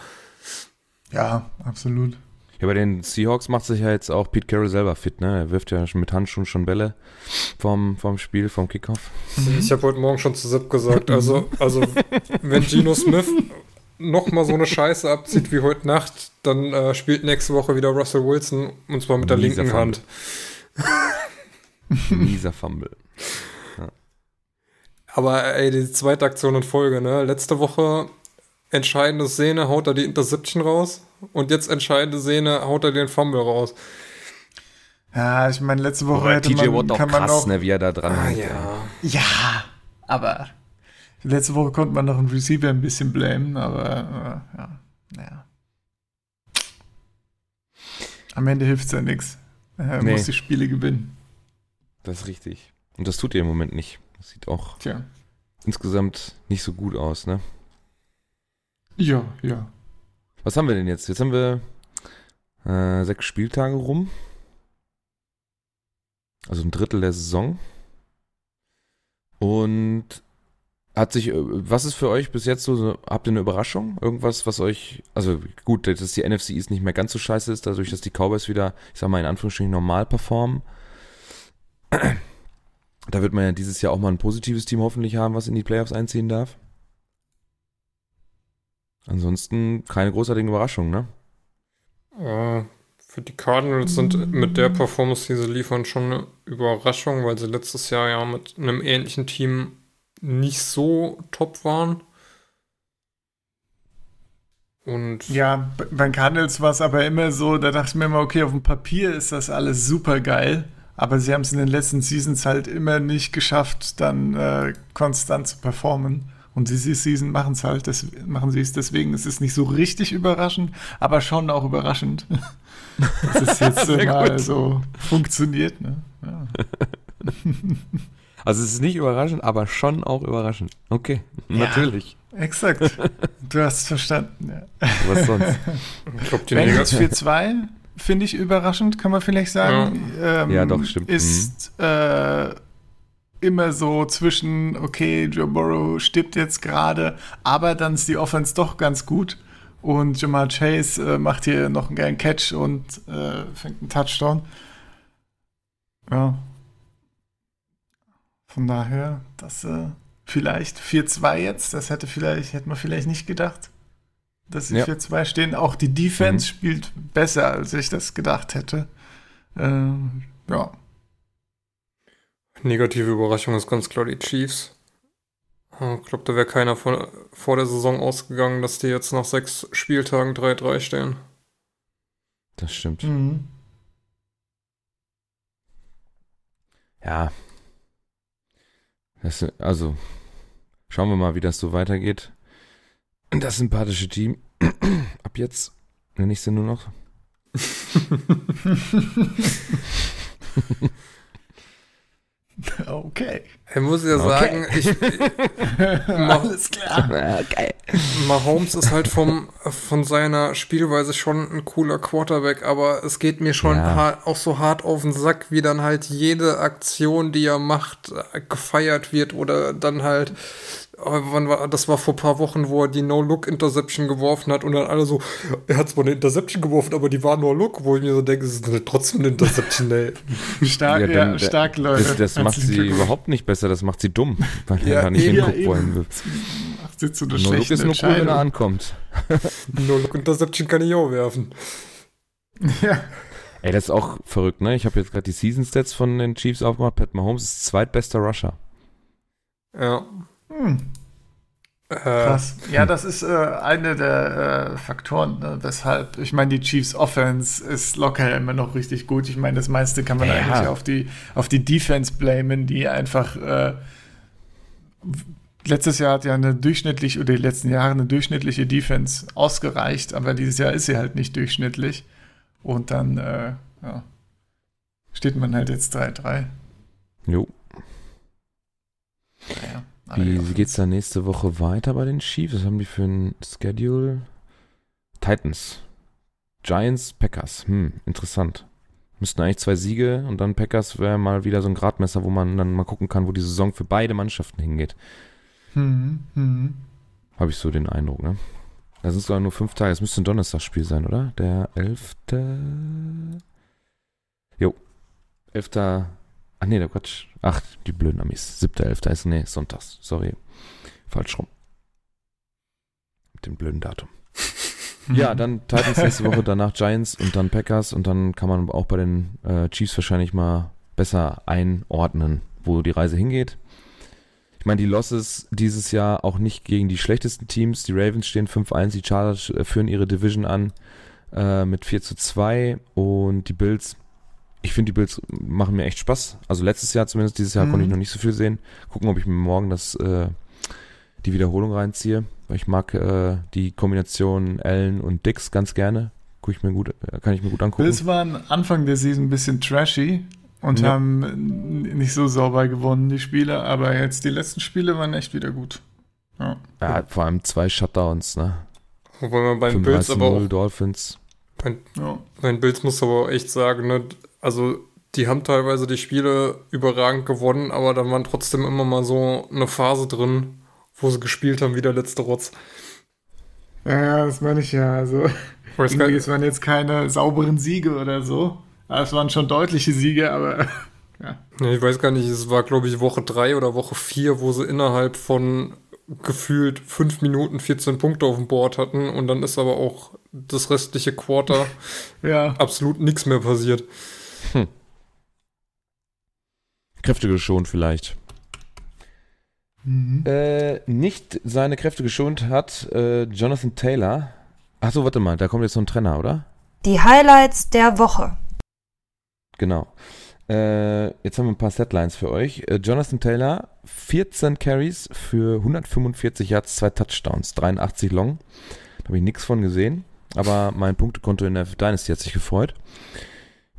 Ja, absolut. Ja, bei den Seahawks macht sich ja jetzt auch Pete Carroll selber fit, ne? Er wirft ja mit Handschuhen schon Bälle vom, vom Spiel, vom Kickoff. Mhm. Ich habe heute Morgen schon zu Sepp gesagt, also, also wenn Geno Smith nochmal so eine Scheiße abzieht wie heute Nacht, dann äh, spielt nächste Woche wieder Russell Wilson und zwar mit der Mieser linken Fumble. Hand. Mieser Fumble. Ja. Aber ey, die zweite Aktion in Folge, ne? Letzte Woche entscheidende Szene haut er die Interception raus und jetzt entscheidende Szene haut er den Fumble raus. Ja, ich meine, letzte Woche Boah, hätte TJ man, Watt kann krass, man noch, ne, wie er da dran ah, ja. ja, aber letzte Woche konnte man noch einen Receiver ein bisschen blamen, aber äh, ja, naja. Am Ende hilft es ja nichts. Er nee. muss die Spiele gewinnen. Das ist richtig. Und das tut er im Moment nicht. Das sieht auch Tja. insgesamt nicht so gut aus, ne? Ja, ja. Was haben wir denn jetzt? Jetzt haben wir äh, sechs Spieltage rum. Also ein Drittel der Saison. Und hat sich, äh, was ist für euch bis jetzt so, habt ihr eine Überraschung? Irgendwas, was euch, also gut, dass die NFC ist nicht mehr ganz so scheiße ist, dadurch, dass die Cowboys wieder, ich sag mal in Anführungsstrichen, normal performen. Da wird man ja dieses Jahr auch mal ein positives Team hoffentlich haben, was in die Playoffs einziehen darf. Ansonsten keine großartigen Überraschungen, ne? Äh, für die Cardinals sind mit der Performance, die sie liefern, schon eine Überraschung, weil sie letztes Jahr ja mit einem ähnlichen Team nicht so top waren. Und ja, bei Cardinals war es aber immer so, da dachte ich mir immer, okay, auf dem Papier ist das alles super geil, aber sie haben es in den letzten Seasons halt immer nicht geschafft, dann äh, konstant zu performen. Und diese Season machen es halt, das, machen sie es deswegen. Es ist nicht so richtig überraschend, aber schon auch überraschend, dass es jetzt mal gut. so funktioniert. Ne? Ja. Also es ist nicht überraschend, aber schon auch überraschend. Okay, ja, natürlich. Exakt. Du hast es verstanden. Ja. Was sonst? Bengals 4-2 finde ich überraschend, kann man vielleicht sagen. Ja, ähm, ja doch, stimmt. Ist äh, immer so zwischen, okay, Joe Burrow stirbt jetzt gerade, aber dann ist die Offense doch ganz gut. Und Jamal Chase äh, macht hier noch einen geilen Catch und äh, fängt einen Touchdown. Ja. Von daher, das äh, vielleicht 4-2 jetzt, das hätte vielleicht, hätte man vielleicht nicht gedacht, dass sie ja. 4-2 stehen. Auch die Defense mhm. spielt besser, als ich das gedacht hätte. Äh, ja. Negative Überraschung ist ganz klar die Chiefs. Ich glaube, da wäre keiner vor, vor der Saison ausgegangen, dass die jetzt nach sechs Spieltagen 3-3 stehen. Das stimmt. Mhm. Ja. Das, also, schauen wir mal, wie das so weitergeht. Das sympathische Team. Ab jetzt nenne ich sie nur noch. Okay. Ich muss ja sagen, okay. ich, Alles klar. Okay. Mahomes ist halt vom, von seiner Spielweise schon ein cooler Quarterback, aber es geht mir schon ja. auch so hart auf den Sack, wie dann halt jede Aktion, die er macht, gefeiert wird oder dann halt das war vor ein paar Wochen, wo er die No-Look-Interception geworfen hat und dann alle so, er hat zwar eine Interception geworfen, aber die war nur Look, wo ich mir so denke, es ist trotzdem eine Interception, ey. stark, ja, dann, ja, stark, Leute. Das, das macht sie überhaupt nicht besser, das macht sie dumm, weil ja, er nicht eben, hinguckt, will. Macht sie zu einer No-Look ist nur cool, wenn er ankommt. No-Look-Interception kann ich auch werfen. Ja. Ey, das ist auch verrückt, ne? Ich habe jetzt gerade die Season Stats von den Chiefs aufgemacht. Pat Mahomes ist zweitbester Rusher. Ja. Hm. Äh, Krass. Ja, das ist äh, eine der äh, Faktoren, ne, weshalb, ich meine, die Chiefs Offense ist locker immer noch richtig gut. Ich meine, das meiste kann man ja. eigentlich auf die, auf die Defense blamen, die einfach äh, letztes Jahr hat ja eine durchschnittliche, oder die letzten Jahre eine durchschnittliche Defense ausgereicht, aber dieses Jahr ist sie halt nicht durchschnittlich. Und dann äh, ja, steht man halt jetzt 3-3. Jo. Naja, wie, wie geht's da nächste Woche weiter bei den Chiefs? Was haben die für ein Schedule? Titans. Giants, Packers. Hm, interessant. Müssten eigentlich zwei Siege und dann Packers wäre mal wieder so ein Gradmesser, wo man dann mal gucken kann, wo die Saison für beide Mannschaften hingeht. Hm, hm. Habe ich so den Eindruck, ne? Das sind sogar nur fünf Tage. Es müsste ein Donnerstagsspiel sein, oder? Der 11. Jo. 11. Ach nee, der Quatsch. Ach, die blöden Amis. 7.11. ist, nee, Sonntags. Sorry. Falsch rum. Mit dem blöden Datum. ja, dann Titans nächste Woche, danach Giants und dann Packers und dann kann man auch bei den äh, Chiefs wahrscheinlich mal besser einordnen, wo die Reise hingeht. Ich meine, die Losses dieses Jahr auch nicht gegen die schlechtesten Teams. Die Ravens stehen 5-1, die Chargers äh, führen ihre Division an äh, mit 4 zu 2 und die Bills, ich finde die Bills machen mir echt Spaß. Also letztes Jahr zumindest, dieses Jahr mhm. konnte ich noch nicht so viel sehen. Gucken, ob ich mir morgen das, äh, die Wiederholung reinziehe. Ich mag äh, die Kombination Allen und Dix ganz gerne. Guck ich mir gut, äh, kann ich mir gut angucken. Bills waren Anfang der Season ein bisschen trashy und ja. haben nicht so sauber gewonnen, die Spiele, aber jetzt die letzten Spiele waren echt wieder gut. Ja, ja vor allem zwei Shutdowns, ne? Wobei man beim Bills aber auch. Dolphins. Bei, ja. bei Bills muss aber auch echt sagen, ne? Also, die haben teilweise die Spiele überragend gewonnen, aber dann waren trotzdem immer mal so eine Phase drin, wo sie gespielt haben wie der letzte Rotz. Ja, das meine ich ja. Also, es waren jetzt keine sauberen Siege oder so. Es waren schon deutliche Siege, aber ja. Ich weiß gar nicht, es war, glaube ich, Woche 3 oder Woche 4, wo sie innerhalb von gefühlt 5 Minuten 14 Punkte auf dem Board hatten und dann ist aber auch das restliche Quarter ja. absolut nichts mehr passiert. Hm. Kräfte geschont vielleicht. Mhm. Äh, nicht seine Kräfte geschont hat äh, Jonathan Taylor. Achso, warte mal, da kommt jetzt so ein Trenner, oder? Die Highlights der Woche. Genau. Äh, jetzt haben wir ein paar Setlines für euch. Äh, Jonathan Taylor, 14 Carries für 145 Yards, zwei Touchdowns, 83 Long. Da habe ich nichts von gesehen, aber mein Punktekonto in der Dynasty hat sich gefreut.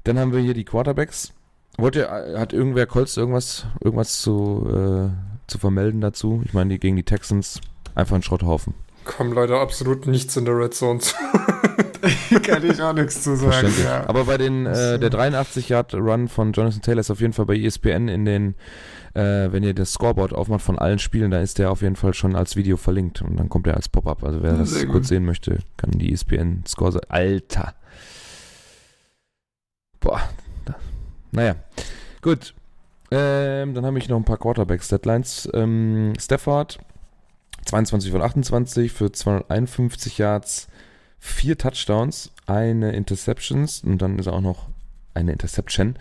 Dann haben wir hier die Quarterbacks. Wollt ihr, äh, hat irgendwer Colts irgendwas, irgendwas zu, äh, zu vermelden dazu? Ich meine, die gegen die Texans einfach ein Schrotthaufen. Kam leider absolut nichts in der Red Zone zu. Kann ich auch nichts zu sagen. Ja. Aber bei den äh, der 83 Yard Run von Jonathan Taylor ist auf jeden Fall bei ESPN in den äh, wenn ihr das Scoreboard aufmacht von allen Spielen, da ist der auf jeden Fall schon als Video verlinkt und dann kommt er als Pop-up. Also wer das kurz sehen möchte, kann die ESPN Score Alter. Boah. Naja. Gut. Ähm, dann habe ich noch ein paar Quarterback-Deadlines. Ähm, Stafford 22 von 28 für 251 Yards, vier Touchdowns, eine Interceptions und dann ist er auch noch eine Interception.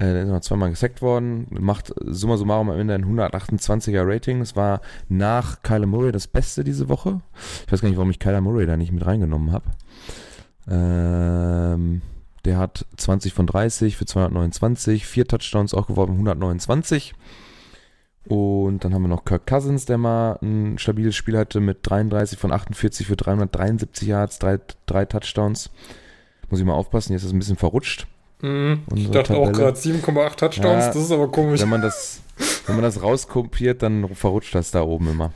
Äh, ist noch zweimal gesackt worden. Macht summa summarum am Ende ein 128er Rating. Das war nach Kyler Murray das Beste diese Woche. Ich weiß gar nicht, warum ich Kyler Murray da nicht mit reingenommen habe. Ähm, der hat 20 von 30 für 229, vier Touchdowns auch geworfen, 129. Und dann haben wir noch Kirk Cousins, der mal ein stabiles Spiel hatte mit 33 von 48 für 373 Yards, drei, drei Touchdowns. Muss ich mal aufpassen, jetzt ist es ein bisschen verrutscht. Mhm. Ich dachte Tabelle. auch gerade 7,8 Touchdowns, ja, das ist aber komisch. Wenn man das, wenn man das rauskopiert, dann verrutscht das da oben immer.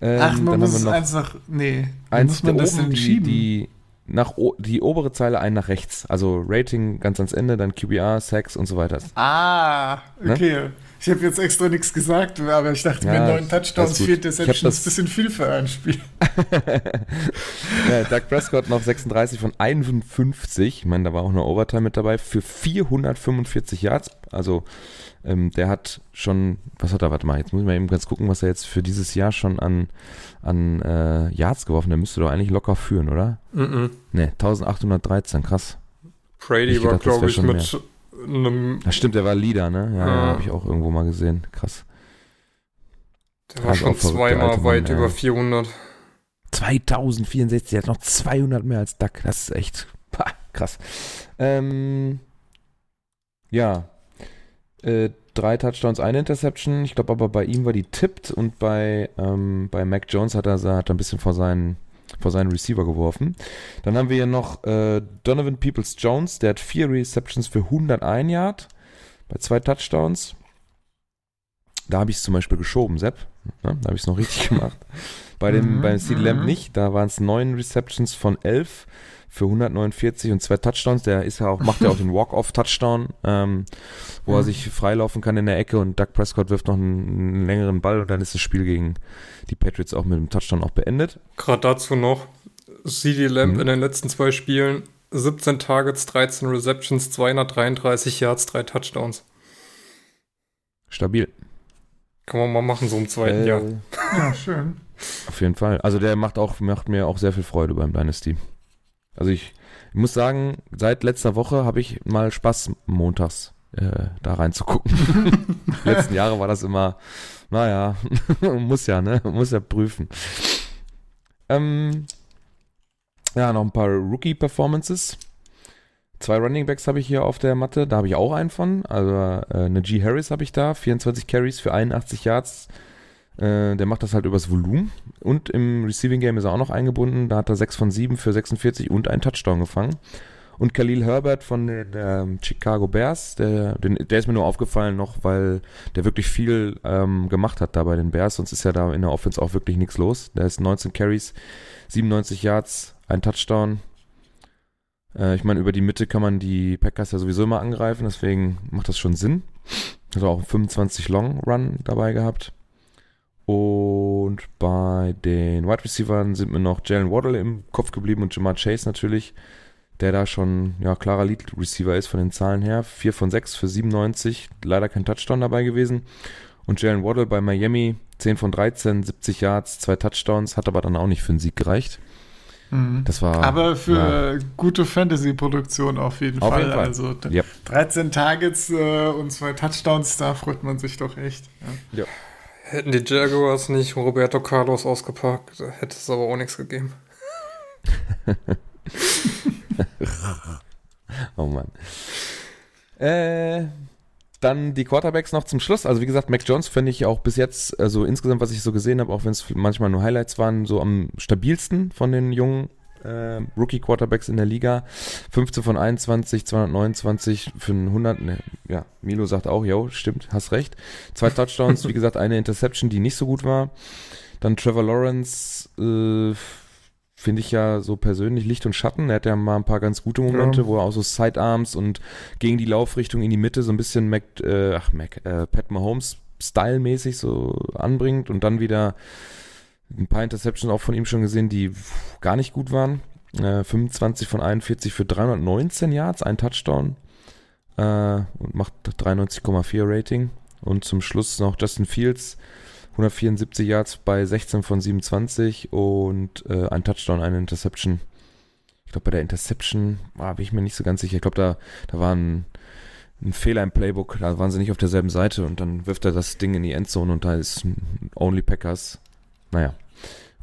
Ähm, Ach, man muss eins nach, nee, eins muss man das oben, denn schieben? Die, nach die obere Zeile ein nach rechts. Also Rating ganz ans Ende, dann QBR, Sex und so weiter. Ah, ne? okay. Ne? Ich habe jetzt extra nichts gesagt, aber ich dachte, ja, mir neun Touchdowns, vier Interceptions, das ein bisschen viel für ein Spiel. ja, Doug Prescott noch 36 von 51. Ich meine, da war auch eine Overtime mit dabei für 445 Yards. Also ähm, der hat schon, was hat er, warte mal, jetzt muss ich mal eben ganz gucken, was er jetzt für dieses Jahr schon an, an äh, Yards geworfen. Der müsste doch eigentlich locker führen, oder? Mm, -mm. Ne, 1813, krass. Brady war, glaube ich, mit mehr. einem. Das stimmt, der war Leader, ne? Ja, ja habe ich auch irgendwo mal gesehen. Krass. Der war also schon zweimal weit Mann, über ja. 400. 2064, der hat noch 200 mehr als Duck. Das ist echt pah, krass. Ähm, ja, äh, drei Touchdowns, eine Interception. Ich glaube aber bei ihm war die tippt und bei, ähm, bei Mac Jones hat er, hat er ein bisschen vor seinen, vor seinen Receiver geworfen. Dann haben wir hier noch äh, Donovan Peoples Jones, der hat vier Receptions für 101 Yard bei zwei Touchdowns. Da habe ich es zum Beispiel geschoben, Sepp. Ja, da habe ich es noch richtig gemacht. Bei dem, mhm, beim CD Lamb mhm. nicht. Da waren es neun Receptions von elf für 149 und zwei Touchdowns. Der ist ja auch, macht ja auch den Walk-Off-Touchdown, ähm, wo er sich freilaufen kann in der Ecke und Doug Prescott wirft noch einen, einen, längeren Ball und dann ist das Spiel gegen die Patriots auch mit dem Touchdown auch beendet. Gerade dazu noch, CD Lamb mhm. in den letzten zwei Spielen 17 Targets, 13 Receptions, 233 Yards, drei Touchdowns. Stabil. Kann man mal machen, so im zweiten äh, Jahr. Ja, schön. Auf jeden Fall. Also der macht auch, macht mir auch sehr viel Freude beim Dynasty. Also ich, ich muss sagen, seit letzter Woche habe ich mal Spaß, montags äh, da reinzugucken. Die letzten Jahre war das immer, naja, muss ja, ne? Muss ja prüfen. Ähm, ja, noch ein paar Rookie-Performances. Zwei Running Backs habe ich hier auf der Matte, da habe ich auch einen von. Also äh, eine G. Harris habe ich da, 24 Carries für 81 Yards, äh, der macht das halt übers Volumen. Und im Receiving Game ist er auch noch eingebunden. Da hat er 6 von 7 für 46 und einen Touchdown gefangen. Und Khalil Herbert von den äh, Chicago Bears, der, den, der ist mir nur aufgefallen noch, weil der wirklich viel ähm, gemacht hat da bei den Bears. Sonst ist ja da in der Offense auch wirklich nichts los. Der ist 19 Carries, 97 Yards, ein Touchdown. Äh, ich meine, über die Mitte kann man die Packers ja sowieso immer angreifen, deswegen macht das schon Sinn. Hat auch 25 Long Run dabei gehabt. Und bei den Wide Receivers sind mir noch Jalen Waddle im Kopf geblieben und Jamar Chase natürlich, der da schon ja, klarer Lead Receiver ist von den Zahlen her. 4 von 6 für 97, leider kein Touchdown dabei gewesen. Und Jalen Waddle bei Miami 10 von 13, 70 Yards, zwei Touchdowns, hat aber dann auch nicht für einen Sieg gereicht. Mhm. Das war, aber für ja. gute Fantasy-Produktion auf jeden auf Fall. Jeden Fall. Also yep. 13 Targets äh, und zwei Touchdowns, da freut man sich doch echt. Ja. ja. Hätten die Jaguars nicht Roberto Carlos ausgepackt, hätte es aber auch nichts gegeben. oh Mann. Äh, dann die Quarterbacks noch zum Schluss. Also wie gesagt, Mac Jones finde ich auch bis jetzt, also insgesamt, was ich so gesehen habe, auch wenn es manchmal nur Highlights waren, so am stabilsten von den jungen äh, Rookie-Quarterbacks in der Liga. 15 von 21, 229 für 100. Ne, ja, Milo sagt auch, jo, stimmt, hast recht. Zwei Touchdowns, wie gesagt, eine Interception, die nicht so gut war. Dann Trevor Lawrence, äh, finde ich ja so persönlich Licht und Schatten. Er hat ja mal ein paar ganz gute Momente, ja. wo er auch so Sidearms und gegen die Laufrichtung in die Mitte so ein bisschen Mac, äh, ach, Mac, äh, Pat Mahomes Style-mäßig so anbringt und dann wieder ein paar Interceptions auch von ihm schon gesehen, die gar nicht gut waren. Äh, 25 von 41 für 319 Yards, ein Touchdown äh, und macht 93,4 Rating. Und zum Schluss noch Justin Fields, 174 Yards bei 16 von 27 und äh, ein Touchdown, eine Interception. Ich glaube, bei der Interception ah, bin ich mir nicht so ganz sicher. Ich glaube, da, da war ein, ein, Fehler im Playbook. Da waren sie nicht auf derselben Seite und dann wirft er das Ding in die Endzone und da ist Only Packers. Naja,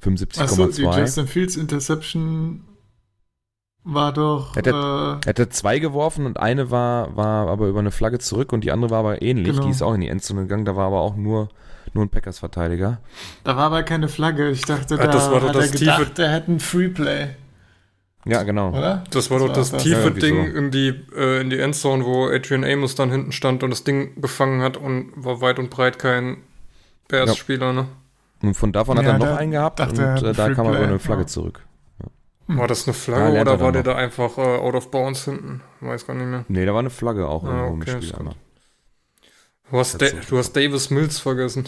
75,2. Achso, die Justin Fields Interception war doch. Er hatte, äh, hatte, zwei geworfen und eine war, war aber über eine Flagge zurück und die andere war aber ähnlich. Genau. Die ist auch in die Endzone gegangen. Da war aber auch nur, nur ein Packers-Verteidiger. Da war aber keine Flagge. Ich dachte, ja, da das war doch hat das er gedacht, tiefe, der hätte ein Freeplay. Ja, genau. Oder? Das war das doch das, das tiefe ja, Ding so. in, die, äh, in die Endzone, wo Adrian Amos dann hinten stand und das Ding gefangen hat und war weit und breit kein Bears-Spieler, ne? Und von davon ja, hat er noch einen gehabt und äh, da kam er über eine Flagge ja. zurück. Ja. War das eine Flagge ja, oder war der da einfach äh, out of bounds hinten? Weiß gar nicht mehr. Nee, da war eine Flagge auch ah, irgendwo okay, im Spiel. Du hast, du hast Davis Mills vergessen.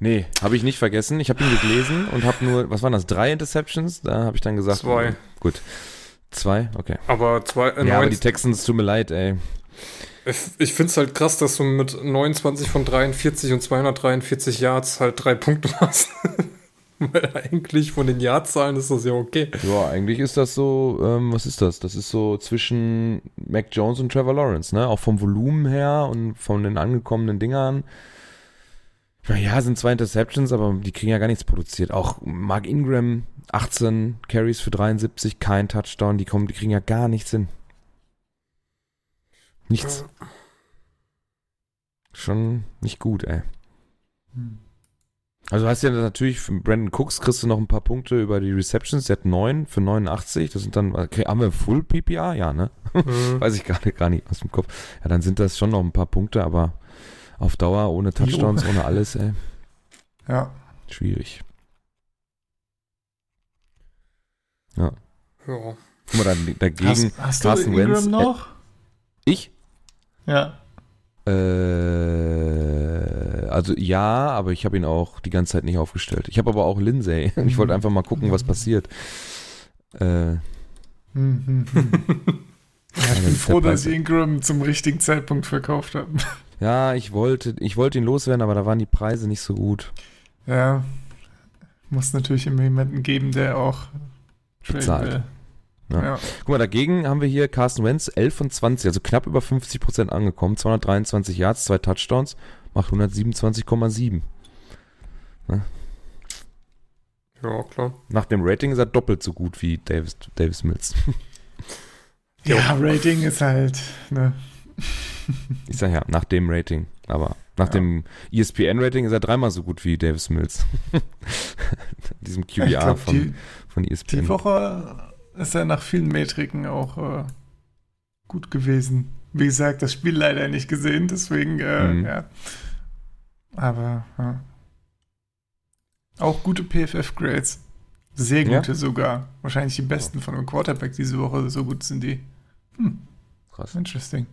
nee, habe ich nicht vergessen. Ich habe ihn gelesen und habe nur, was waren das, drei Interceptions? Da habe ich dann gesagt, zwei. Gut. Zwei? Okay. Aber zwei. Äh, ja, aber die Texans, tut mir leid, ey. Ich, ich finde es halt krass, dass du mit 29 von 43 und 243 Yards halt drei Punkte machst. Weil eigentlich von den Jahrzahlen ist das ja okay. Ja, eigentlich ist das so, ähm, was ist das? Das ist so zwischen Mac Jones und Trevor Lawrence, ne? Auch vom Volumen her und von den angekommenen Dingern. Ja, sind zwei Interceptions, aber die kriegen ja gar nichts produziert. Auch Mark Ingram, 18 Carries für 73, kein Touchdown, die kommen, die kriegen ja gar nichts hin. Nichts. Schon nicht gut, ey. Hm. Also hast du ja natürlich für Brandon Cooks kriegst du noch ein paar Punkte über die Receptions. Der hat 9 für 89. Das sind dann, okay, haben wir Full PPA? Ja, ne? Mhm. Weiß ich gerade gar nicht aus dem Kopf. Ja, dann sind das schon noch ein paar Punkte, aber auf Dauer ohne Touchdowns, jo. ohne alles, ey. Ja. Schwierig. Ja. Ja. Guck mal, dann, dagegen hast, hast du Ingram Wentz, noch? Äh, ich? Ja. Äh, also ja, aber ich habe ihn auch die ganze Zeit nicht aufgestellt. Ich habe aber auch Lindsay. Ich wollte einfach mal gucken, was passiert. Äh, hm, hm, hm. ja, ich bin froh, dass ich Ingram zum richtigen Zeitpunkt verkauft habe. Ja, ich wollte, ich wollte ihn loswerden, aber da waren die Preise nicht so gut. Ja, muss natürlich immer jemanden geben, der auch bezahlt. Ja. ja. Guck mal, dagegen haben wir hier Carsten Wentz 11 von 20, also knapp über 50 Prozent angekommen, 223 Yards, zwei Touchdowns, macht 127,7. Ja. ja, klar. Nach dem Rating ist er doppelt so gut wie Davis, Davis Mills. ja, Rating ist halt, ne. Ich sag ja, nach dem Rating, aber nach ja. dem ESPN-Rating ist er dreimal so gut wie Davis Mills. Diesem QBR glaub, von, die, von ESPN. Die Woche ist er nach vielen Metriken auch äh, gut gewesen. Wie gesagt, das Spiel leider nicht gesehen, deswegen, äh, mhm. ja. Aber ja. auch gute PFF-Grades. Sehr gute ja? sogar. Wahrscheinlich die besten von einem Quarterback diese Woche. So gut sind die. Hm. Krass. Interesting.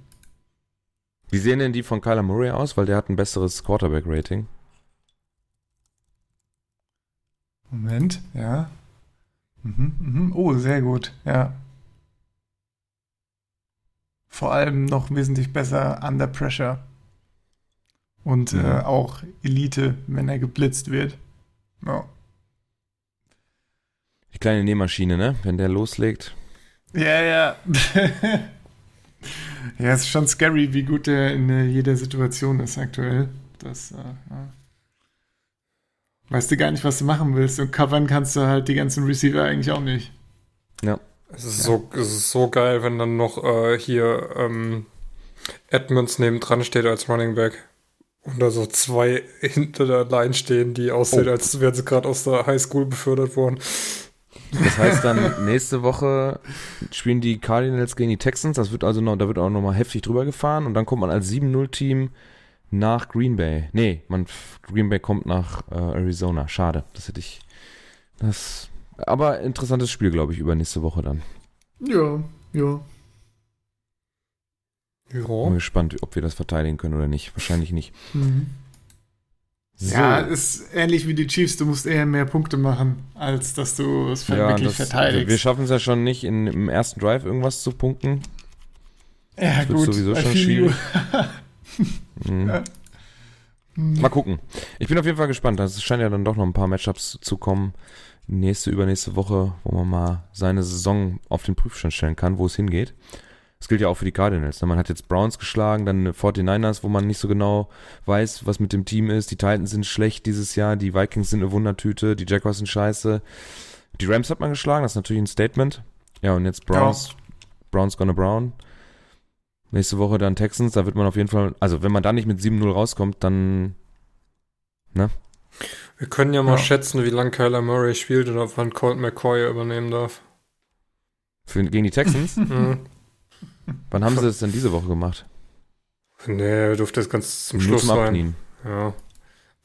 Wie sehen denn die von Kyler Murray aus? Weil der hat ein besseres Quarterback-Rating. Moment, ja. Mhm, mhm. Oh, sehr gut, ja. Vor allem noch wesentlich besser under pressure. Und mhm. äh, auch Elite, wenn er geblitzt wird. Ja. Die kleine Nähmaschine, ne? Wenn der loslegt. Ja, ja. ja, es ist schon scary, wie gut er in äh, jeder Situation ist aktuell. Das, äh, ja weißt du gar nicht, was du machen willst. Und covern kannst du halt die ganzen Receiver eigentlich auch nicht. Ja. Es ist, ja. so, es ist so geil, wenn dann noch äh, hier ähm, Edmonds nebendran steht als Running Back. Und da so zwei hinter der Line stehen, die aussehen, oh. als wären sie gerade aus der Highschool befördert worden. Das heißt dann, nächste Woche spielen die Cardinals gegen die Texans. Das wird also noch, da wird auch nochmal heftig drüber gefahren. Und dann kommt man als 7-0-Team nach Green Bay. Nee, man, Green Bay kommt nach äh, Arizona. Schade. Das hätte ich. Das. Aber interessantes Spiel, glaube ich, übernächste Woche dann. Ja, ja. Ja. Bin gespannt, ob wir das verteidigen können oder nicht. Wahrscheinlich nicht. Mhm. So. Ja, ist ähnlich wie die Chiefs. Du musst eher mehr Punkte machen, als dass du es ja, wirklich das, verteidigst. Wir schaffen es ja schon nicht, in, im ersten Drive irgendwas zu punkten. Ja, das gut. sowieso schon schwierig. Mhm. Mal gucken. Ich bin auf jeden Fall gespannt. Es scheint ja dann doch noch ein paar Matchups zu kommen. Nächste, übernächste Woche, wo man mal seine Saison auf den Prüfstand stellen kann, wo es hingeht. Das gilt ja auch für die Cardinals. Ne? Man hat jetzt Browns geschlagen, dann 49ers, wo man nicht so genau weiß, was mit dem Team ist. Die Titans sind schlecht dieses Jahr, die Vikings sind eine Wundertüte, die Jaguars sind scheiße. Die Rams hat man geschlagen, das ist natürlich ein Statement. Ja, und jetzt Browns, ja. Browns gonna Brown. Nächste Woche dann Texans, da wird man auf jeden Fall, also wenn man da nicht mit 7-0 rauskommt, dann, ne? Wir können ja mal ja. schätzen, wie lange Kyler Murray spielt oder wann Colt McCoy übernehmen darf. Für, gegen die Texans? mhm. Wann haben sie das denn diese Woche gemacht? Nee, er durfte das ganz zum Schluss zum sein. Ja.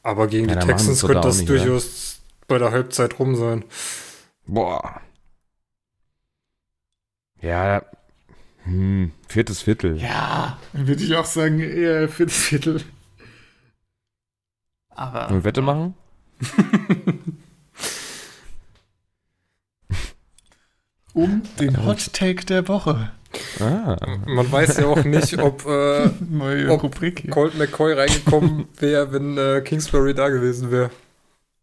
Aber gegen ja, die Texans könnte das nicht, durchaus ja. bei der Halbzeit rum sein. Boah. Ja, Hm, viertes Viertel. Ja, dann würde ich auch sagen, eher viertes Viertel. Aber. Wollen wir Wette machen? um den Hot Take der Woche. Ah. Man weiß ja auch nicht, ob, äh, Neue ob Colt McCoy reingekommen wäre, wenn äh, Kingsbury da gewesen wäre.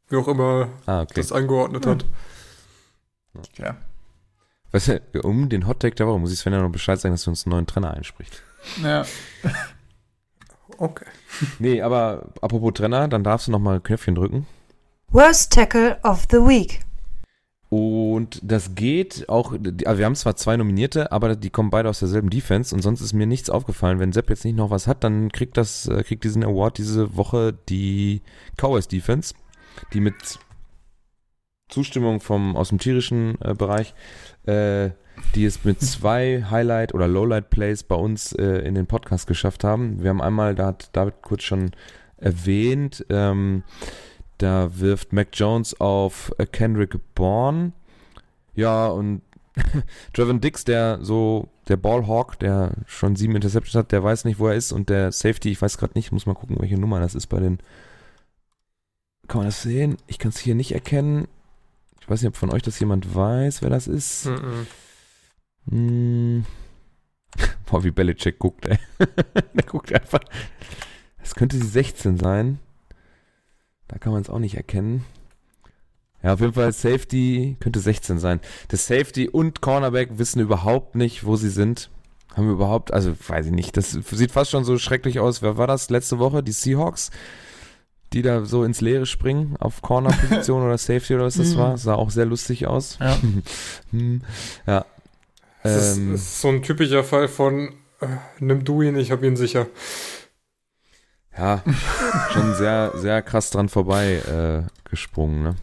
Wie auch immer ah, okay. das angeordnet hat. Ja. Weißt du, um den Hot Take der Woche muss ich Sven ja noch Bescheid sagen, dass du uns einen neuen Trainer einspricht. Ja. okay. Nee, aber apropos Trainer, dann darfst du nochmal Knöpfchen drücken. Worst Tackle of the Week. Und das geht auch, also wir haben zwar zwei Nominierte, aber die kommen beide aus derselben Defense und sonst ist mir nichts aufgefallen. Wenn Sepp jetzt nicht noch was hat, dann kriegt das, äh, kriegt diesen Award diese Woche die Cowboys Defense, die mit Zustimmung vom, aus dem tierischen äh, Bereich, äh, die es mit zwei Highlight- oder Lowlight-Plays bei uns äh, in den Podcast geschafft haben. Wir haben einmal, da hat David kurz schon erwähnt, ähm, da wirft Mac Jones auf äh, Kendrick Bourne. Ja, und Trevor Dix, der so, der Ballhawk, der schon sieben Interceptions hat, der weiß nicht, wo er ist. Und der Safety, ich weiß gerade nicht, muss mal gucken, welche Nummer das ist bei den. Kann man das sehen? Ich kann es hier nicht erkennen. Ich weiß nicht, ob von euch das jemand weiß, wer das ist. Mm, -mm. Boah, wie Belichick guckt, ey. der guckt einfach. Es könnte die 16 sein. Da kann man es auch nicht erkennen. Ja, auf jeden Fall Safety könnte 16 sein. Das Safety und Cornerback wissen überhaupt nicht, wo sie sind. Haben wir überhaupt, also weiß ich nicht, das sieht fast schon so schrecklich aus. Wer war das letzte Woche? Die Seahawks, die da so ins Leere springen auf Corner-Position oder Safety oder was das mhm. war. Sah auch sehr lustig aus. Ja. Hm. ja. Das ähm, ist, ist, so ein typischer Fall von äh, nimm du ihn, ich hab ihn sicher ja, schon sehr, sehr krass dran vorbei äh, gesprungen, ne?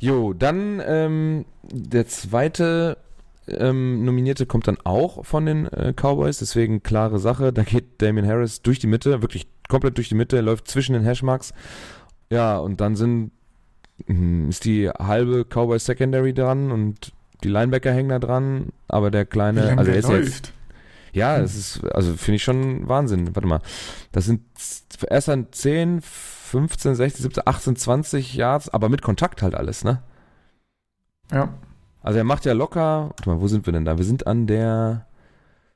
Jo, dann ähm, der zweite ähm, Nominierte kommt dann auch von den äh, Cowboys, deswegen klare Sache. Da geht Damien Harris durch die Mitte, wirklich komplett durch die Mitte, läuft zwischen den Hashmarks. Ja, und dann sind hm, ist die halbe Cowboy Secondary dran und die Linebacker hängen da dran, aber der kleine, also der ist läuft. jetzt. Ja, das ist, also finde ich schon Wahnsinn. Warte mal. Das sind erst dann 10, 15, 16, 17, 18, 20 Yards, aber mit Kontakt halt alles, ne? Ja. Also er macht ja locker, warte mal, wo sind wir denn da? Wir sind an der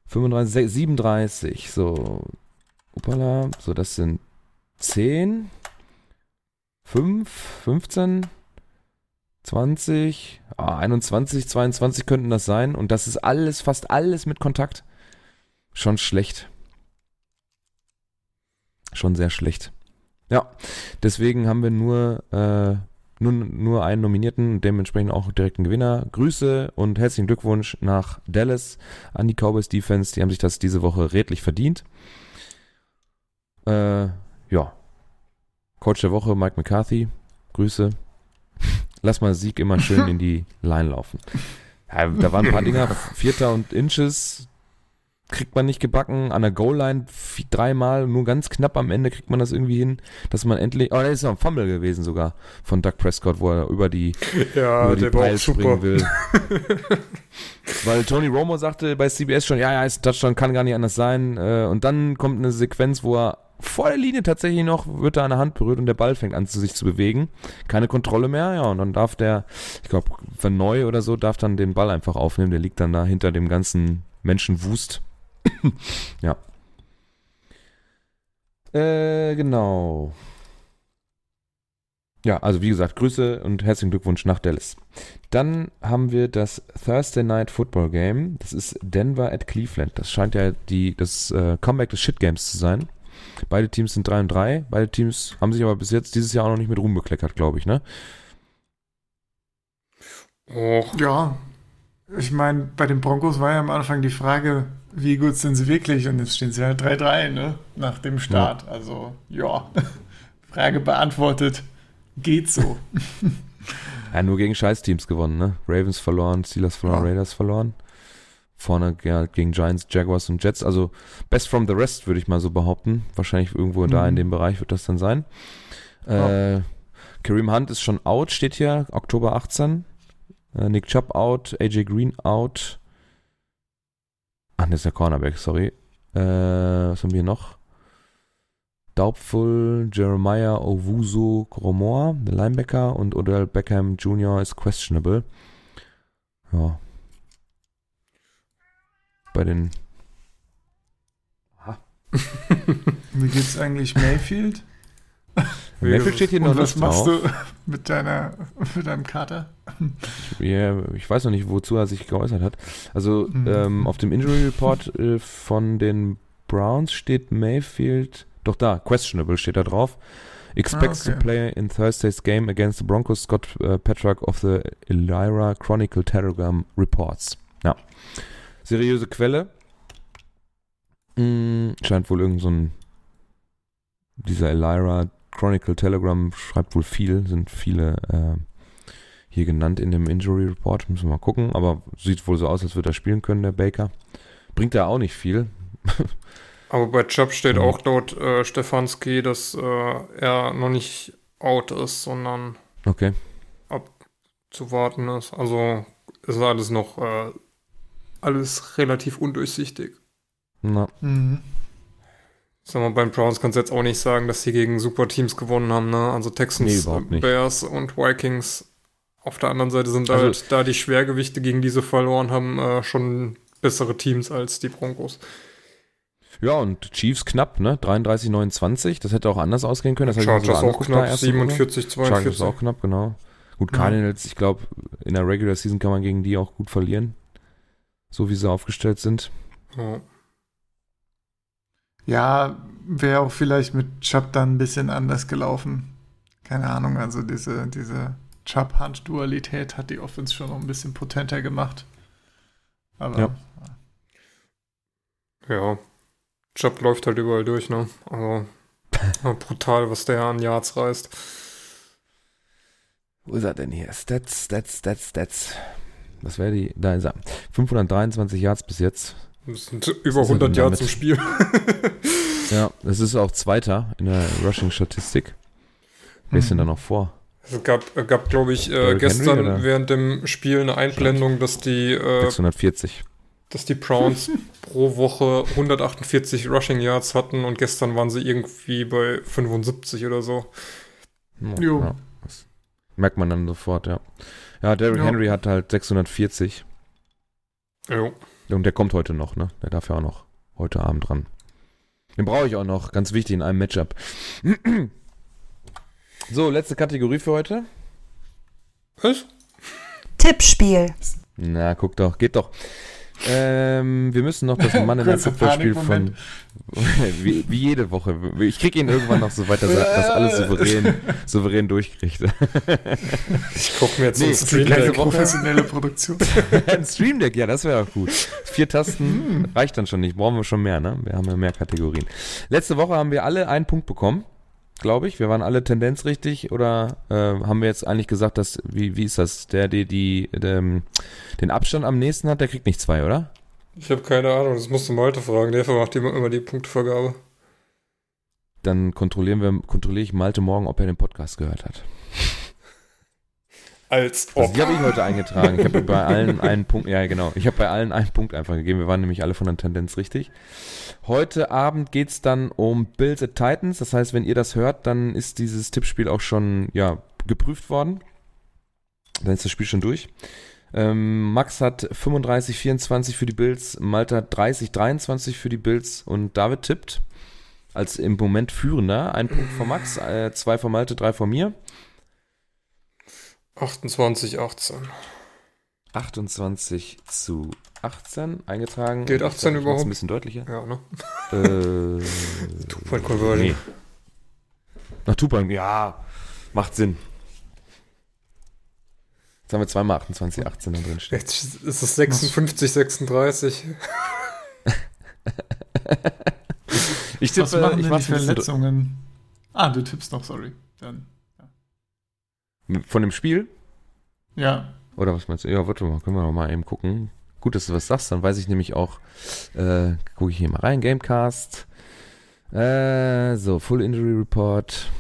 35, 37, so. Upala, so das sind 10, 5, 15, 20, ah, 21, 22 könnten das sein. Und das ist alles, fast alles mit Kontakt. Schon schlecht. Schon sehr schlecht. Ja, deswegen haben wir nur, äh, nur, nur einen Nominierten dementsprechend auch direkt einen Gewinner. Grüße und herzlichen Glückwunsch nach Dallas an die Cowboys Defense. Die haben sich das diese Woche redlich verdient. Äh, ja. Coach der Woche, Mike McCarthy. Grüße. Lass mal Sieg immer schön in die Line laufen. Ja, da waren ein paar Dinger, Vierter und Inches, kriegt man nicht gebacken. An der Goal-Line dreimal, nur ganz knapp am Ende kriegt man das irgendwie hin, dass man endlich, oh, da ist noch ein Fumble gewesen sogar von Doug Prescott, wo er über die, ja, über die Pile springen will. Weil Tony Romo sagte bei CBS schon, ja, ja, ist Touchdown, kann gar nicht anders sein. Äh, und dann kommt eine Sequenz, wo er vor der Linie tatsächlich noch wird da der Hand berührt und der Ball fängt an zu sich zu bewegen. Keine Kontrolle mehr, ja, und dann darf der, ich glaube, Van Neu oder so, darf dann den Ball einfach aufnehmen. Der liegt dann da hinter dem ganzen Menschenwust. ja. Äh, genau. Ja, also wie gesagt, Grüße und herzlichen Glückwunsch nach Dallas. Dann haben wir das Thursday Night Football Game. Das ist Denver at Cleveland. Das scheint ja die, das äh, Comeback des Shit Games zu sein. Beide Teams sind 3 und 3. Beide Teams haben sich aber bis jetzt dieses Jahr auch noch nicht mit Ruhm bekleckert, glaube ich, ne? Och. Ja. Ich meine, bei den Broncos war ja am Anfang die Frage, wie gut sind sie wirklich? Und jetzt stehen sie halt 3-3, ne? Nach dem Start. Ja. Also, ja. Frage beantwortet. Geht so. ja, nur gegen Scheißteams gewonnen, ne? Ravens verloren, Steelers verloren, ja. Raiders verloren. Vorne ja, gegen Giants, Jaguars und Jets. Also best from the rest, würde ich mal so behaupten. Wahrscheinlich irgendwo mhm. da in dem Bereich wird das dann sein. Äh, Kareem Hunt ist schon out, steht hier, Oktober 18. Äh, Nick Chubb out, AJ Green out. Ach, das ist der Cornerback, sorry. Äh, was haben wir noch? Doubtful, Jeremiah Owusu Gromor, der Linebacker, und Odell Beckham Jr. ist questionable. Ja. Bei den. Wie geht's eigentlich Mayfield? Mayfield steht hier Und noch was nicht machst drauf. du mit deiner, mit deinem Kater? Ja, ich weiß noch nicht, wozu er sich geäußert hat. Also Mhm. ähm, auf dem Injury Report äh, von den Browns steht Mayfield, doch da, questionable steht da drauf. Expects Ah, to okay. play in Thursday's game against the Broncos. Scott äh, Petrarch of the Elira Chronicle Telegram reports. Ja, seriöse Quelle. Mm, scheint wohl irgend so ein dieser Elira Chronicle Telegram schreibt wohl viel, sind viele äh, hier genannt in dem Injury Report. Müssen wir mal gucken. Aber sieht wohl so aus, als würde er spielen können, der Baker. Bringt er auch nicht viel. Aber bei Chubb steht Mhm. auch laut äh, Stefanski, dass äh, er noch nicht out ist, sondern Okay. zu warten ist. Also ist alles noch äh, alles relativ undurchsichtig. Na, Mhm. Sag mal, beim Browns kannst du jetzt auch nicht sagen, dass sie gegen super Teams gewonnen haben, ne? Also Nee, Texans, nicht. Bears und Vikings. Auf der anderen Seite sind Also- halt da die Schwergewichte, gegen die sie verloren haben, äh, schon bessere Teams als die Broncos. ja, und Chiefs knapp, ne? 33-29. Das hätte auch anders ausgehen können. Das Chargers auch knapp, erste Woche. 47, Chargers 42. auch knapp, genau. Gut, Ja. Cardinals, ich glaube, in der Regular Season kann man gegen die auch gut verlieren. So wie sie aufgestellt sind. Ja. Ja, wäre auch vielleicht mit Chubb dann ein bisschen anders gelaufen. Keine Ahnung, also diese, diese Chubb-Hand-Dualität hat die Offense schon noch ein bisschen potenter gemacht. Aber Ja. ja. Chubb läuft halt überall durch, ne? Also brutal, was der an Yards reißt. Wo ist er denn hier? Stats, Stats, Stats, Stats. Was wäre die? Da ist er. 523 Yards bis jetzt. Das sind über ist er 100 denn Yards im Spiel. Ja, das ist auch Zweiter in der Rushing-Statistik. Wer ist denn da noch vor? Es gab, äh, gab glaube ich, äh, gestern Henry, während dem Spiel eine Einblendung, dass die, äh, 640. dass die Browns pro Woche 148 Rushing Yards hatten und gestern waren sie irgendwie bei 75 oder so. Jo. Ja, das merkt man dann sofort, ja. Ja, Derrick Ja. Henry hat halt 640 Jo. und der kommt heute noch, ne? Der darf ja auch noch heute Abend dran. Den brauche ich auch noch, ganz wichtig in einem Matchup. So, letzte Kategorie für heute. Was? Tippspiel. Na, guck doch, geht doch. Ähm, wir müssen noch das Mann in der Footballspiel von. Wie, wie jede Woche. Ich krieg ihn irgendwann noch so weit, dass er das alles souverän, souverän durchkriegt. Ich gucke mir jetzt Nee, so ein Stream Woche- professionelle Produktion. Ein Stream Deck, ja, das wäre auch gut. Vier Tasten reicht dann schon nicht. Brauchen wir schon mehr, ne? Wir haben ja mehr Kategorien. Letzte Woche haben wir alle einen Punkt bekommen, glaube ich. Wir waren alle tendenzrichtig oder äh, haben wir jetzt eigentlich gesagt, dass, wie, wie ist das? Der, der die, ähm, den Abstand am nächsten hat, der kriegt nicht zwei, oder? Ich habe keine Ahnung, das musst du Malte fragen. Der macht immer, immer die Punktevergabe. Dann kontrollieren wir, kontrolliere ich Malte morgen, ob er den Podcast gehört hat. Als Also ob. die habe ich heute eingetragen. Ich habe bei allen einen Punkt, ja genau, ich habe bei allen einen Punkt einfach gegeben. Wir waren nämlich alle von der Tendenz richtig. Heute Abend geht's dann um Bills at Titans. Das heißt, wenn ihr das hört, dann ist dieses Tippspiel auch schon ja, geprüft worden. Dann ist das Spiel schon durch. Ähm, Max hat 35, 24 für die Bills, Malte hat 30, 23 für die Bills und David tippt als im Moment Führender. Ein Punkt von Max, äh, zwei von Malte, drei von mir. 28, 18. 28 zu 18 eingetragen. Geht Ich 18 sag, ich mach's überhaupt? Ein bisschen deutlicher. Ja, ne? Äh, Two-Point-Conversion. nee. Nach Tupan, ja, macht Sinn. Jetzt haben wir zweimal 28, 18 da drin stehen. Jetzt ist es 56, 36. Ich Was tippe, machen ich denn die Verletzungen? Ah, du tippst noch, sorry. Dann, von dem Spiel? ja. Oder was meinst du? Ja, warte mal, können wir noch mal eben gucken. Gut, dass du was sagst, dann weiß ich nämlich auch, äh, gucke ich hier mal rein, Gamecast. Äh, so, Full Injury Report.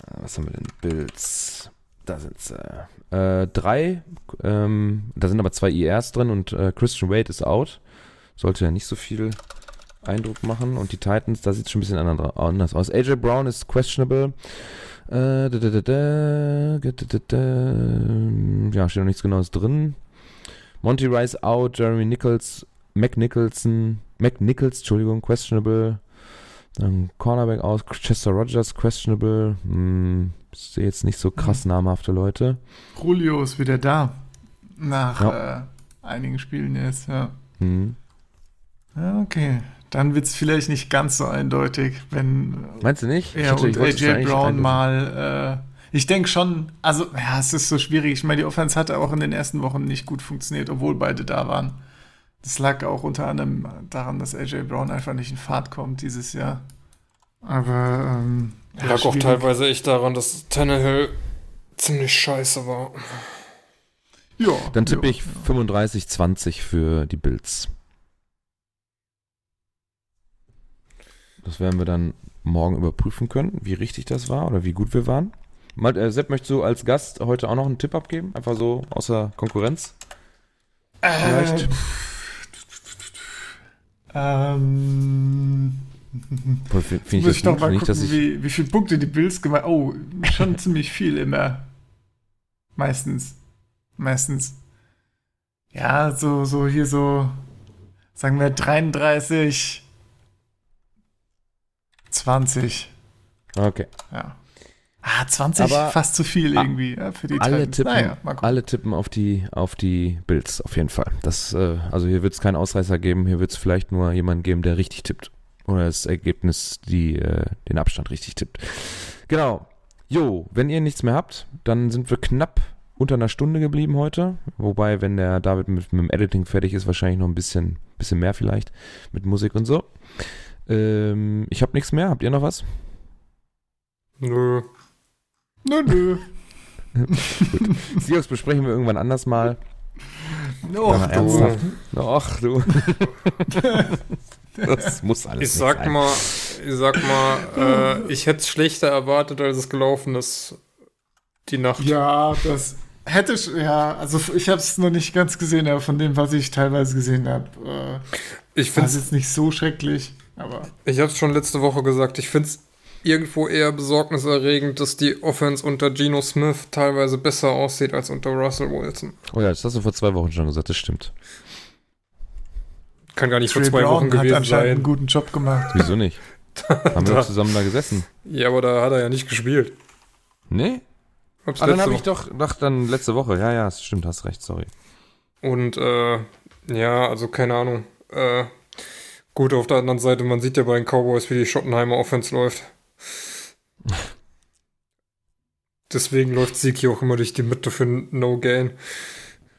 Äh, Was haben wir denn? Bills. da sind sie. Äh, drei, ähm, da sind aber zwei IRs drin und äh, Christian Wade ist out. Sollte ja nicht so viel Eindruck machen. Und die Titans, da sieht es schon ein bisschen anders aus. AJ Brown ist questionable. Äh, da, da, da, ja, steht noch nichts Genaues drin. Monty Rice out, Jeremy Nichols, Mac Nicholson, Mac Nichols, Entschuldigung, questionable. Dann Cornerback aus, Chester Rogers, questionable. Hm, ist jetzt nicht so krass namhafte Leute. Julio ist wieder da. Nach ja. äh, einigen Spielen jetzt, ja. Mhm. Ja, okay. Dann wird es vielleicht nicht ganz so eindeutig, wenn. Meinst du nicht? Ja, und AJ Brown mal. Äh, ich denke schon, also, ja, es ist so schwierig. Ich meine, die Offense hatte auch in den ersten Wochen nicht gut funktioniert, obwohl beide da waren. Das lag auch unter anderem daran, dass AJ Brown einfach nicht in Fahrt kommt dieses Jahr. Aber. Ähm, ja, lag schwierig. auch teilweise echt daran, dass Tannehill ziemlich scheiße war. Ja. Dann tippe ich 35-20 für die Bills. Das werden wir dann morgen überprüfen können, wie richtig das war oder wie gut wir waren. Mal, äh, Sepp, möchtest du als Gast heute auch noch einen Tipp abgeben? Einfach so außer Konkurrenz? Vielleicht? Äh, ähm. Finde ich Muss ich noch mal gucken, ich wie, wie viele Punkte die Bills gemacht Oh, schon ziemlich viel immer. Meistens. Meistens. Ja, so, so hier so, sagen wir 33, 20. Okay. Ja. Ah, 20 Aber fast zu viel irgendwie ja, für die alle tippen, naja, alle tippen auf die, auf die Bills, auf jeden Fall. Das, äh, also hier wird es keinen Ausreißer geben, hier wird es vielleicht nur jemanden geben, der richtig tippt. Oder das Ergebnis, die äh, den Abstand richtig tippt. Genau. Jo, wenn ihr nichts mehr habt, dann sind wir knapp unter einer Stunde geblieben heute. Wobei, wenn der David mit, mit dem Editing fertig ist, wahrscheinlich noch ein bisschen, bisschen mehr vielleicht mit Musik und so. Ähm, ich habe nichts mehr. Habt ihr noch was? Nö. Nö, nö. Gut. Seahawks besprechen wir irgendwann anders mal. Och, du. Ernsthaft. Och, du. das muss alles Ich sag sein. mal, ich sag mal, äh, ich hätte es schlechter erwartet, als es gelaufen ist. Die Nacht. Ja, das hätte ich, ja, also ich habe es noch nicht ganz gesehen, aber von dem, was ich teilweise gesehen habe, äh, ich finde es jetzt nicht so schrecklich. Aber ich habe es schon letzte Woche gesagt, ich finde es irgendwo eher besorgniserregend, dass die Offense unter Geno Smith teilweise besser aussieht als unter Russell Wilson. Oh ja, das hast du vor zwei Wochen schon gesagt, das stimmt. Kann gar nicht Trey vor zwei Brown Wochen gewesen hat anscheinend sein. einen guten Job gemacht. Wieso nicht? Haben wir doch zusammen da gesessen. Ja, aber da hat er ja nicht gespielt. Nee? Hab's ah, dann habe ich doch, doch dann letzte Woche. Ja, ja, stimmt, hast recht, sorry. Und äh, ja, also keine Ahnung. Äh, Gut, auf der anderen Seite, man sieht ja bei den Cowboys, wie die Schottenheimer Offense läuft. Deswegen läuft Sieg auch immer durch die Mitte für No Gain.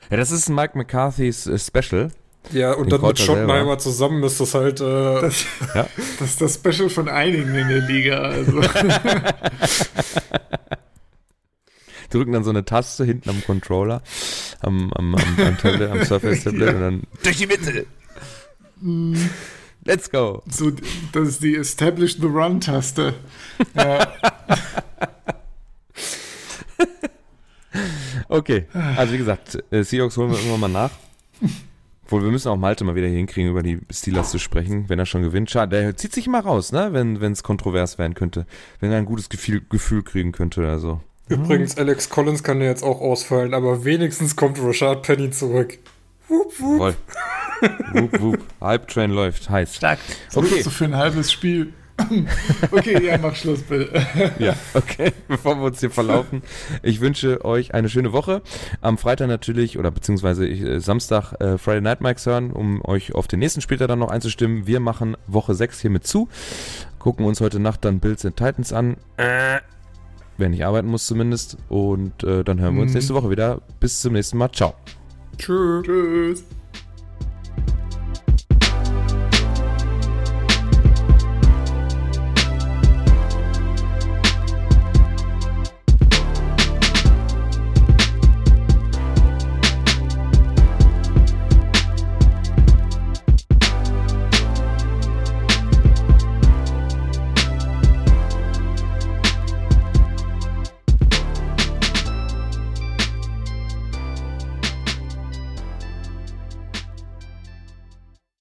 Ja, das ist Mike McCarthy's äh, Special. Ja, und dann mit Schottenheimer zusammen ist das halt. Äh, das, ja. das ist das Special von einigen in der Liga. Also. drücken dann so eine Taste hinten am Controller, am, am, am, am Tablet, am Surface Tablet ja. und dann durch die Mitte. Let's go. So, das ist die Establish the Run-Taste. ja. okay, also wie gesagt, äh, Seahawks holen wir irgendwann mal nach. Obwohl, wir müssen auch Malte mal wieder hinkriegen, über die Steelers zu sprechen, wenn er schon gewinnt. Schade, der zieht sich immer raus, ne? wenn es kontrovers werden könnte. Wenn er ein gutes Gefühl, Gefühl kriegen könnte oder so. Übrigens, Alex Collins kann ja jetzt auch ausfallen, aber wenigstens kommt Rashad Penny zurück. Wupp, wupp. Voll. wup, wup. Hype-Train läuft, heiß. Stark. So okay. So für ein halbes Spiel. okay, ja, mach Schluss bitte. ja, okay, bevor wir uns hier verlaufen. Ich wünsche euch eine schöne Woche. Am Freitag natürlich, oder beziehungsweise ich, äh, Samstag äh, Friday Night Mikes hören, um euch auf den nächsten Spieltag dann noch einzustimmen. Wir machen Woche 6 hiermit zu. Gucken uns heute Nacht dann Bills and Titans an. Äh, wer nicht arbeiten muss zumindest. Und äh, dann hören wir uns mhm. nächste Woche wieder. Bis zum nächsten Mal. Ciao. Tschö. Tschüss.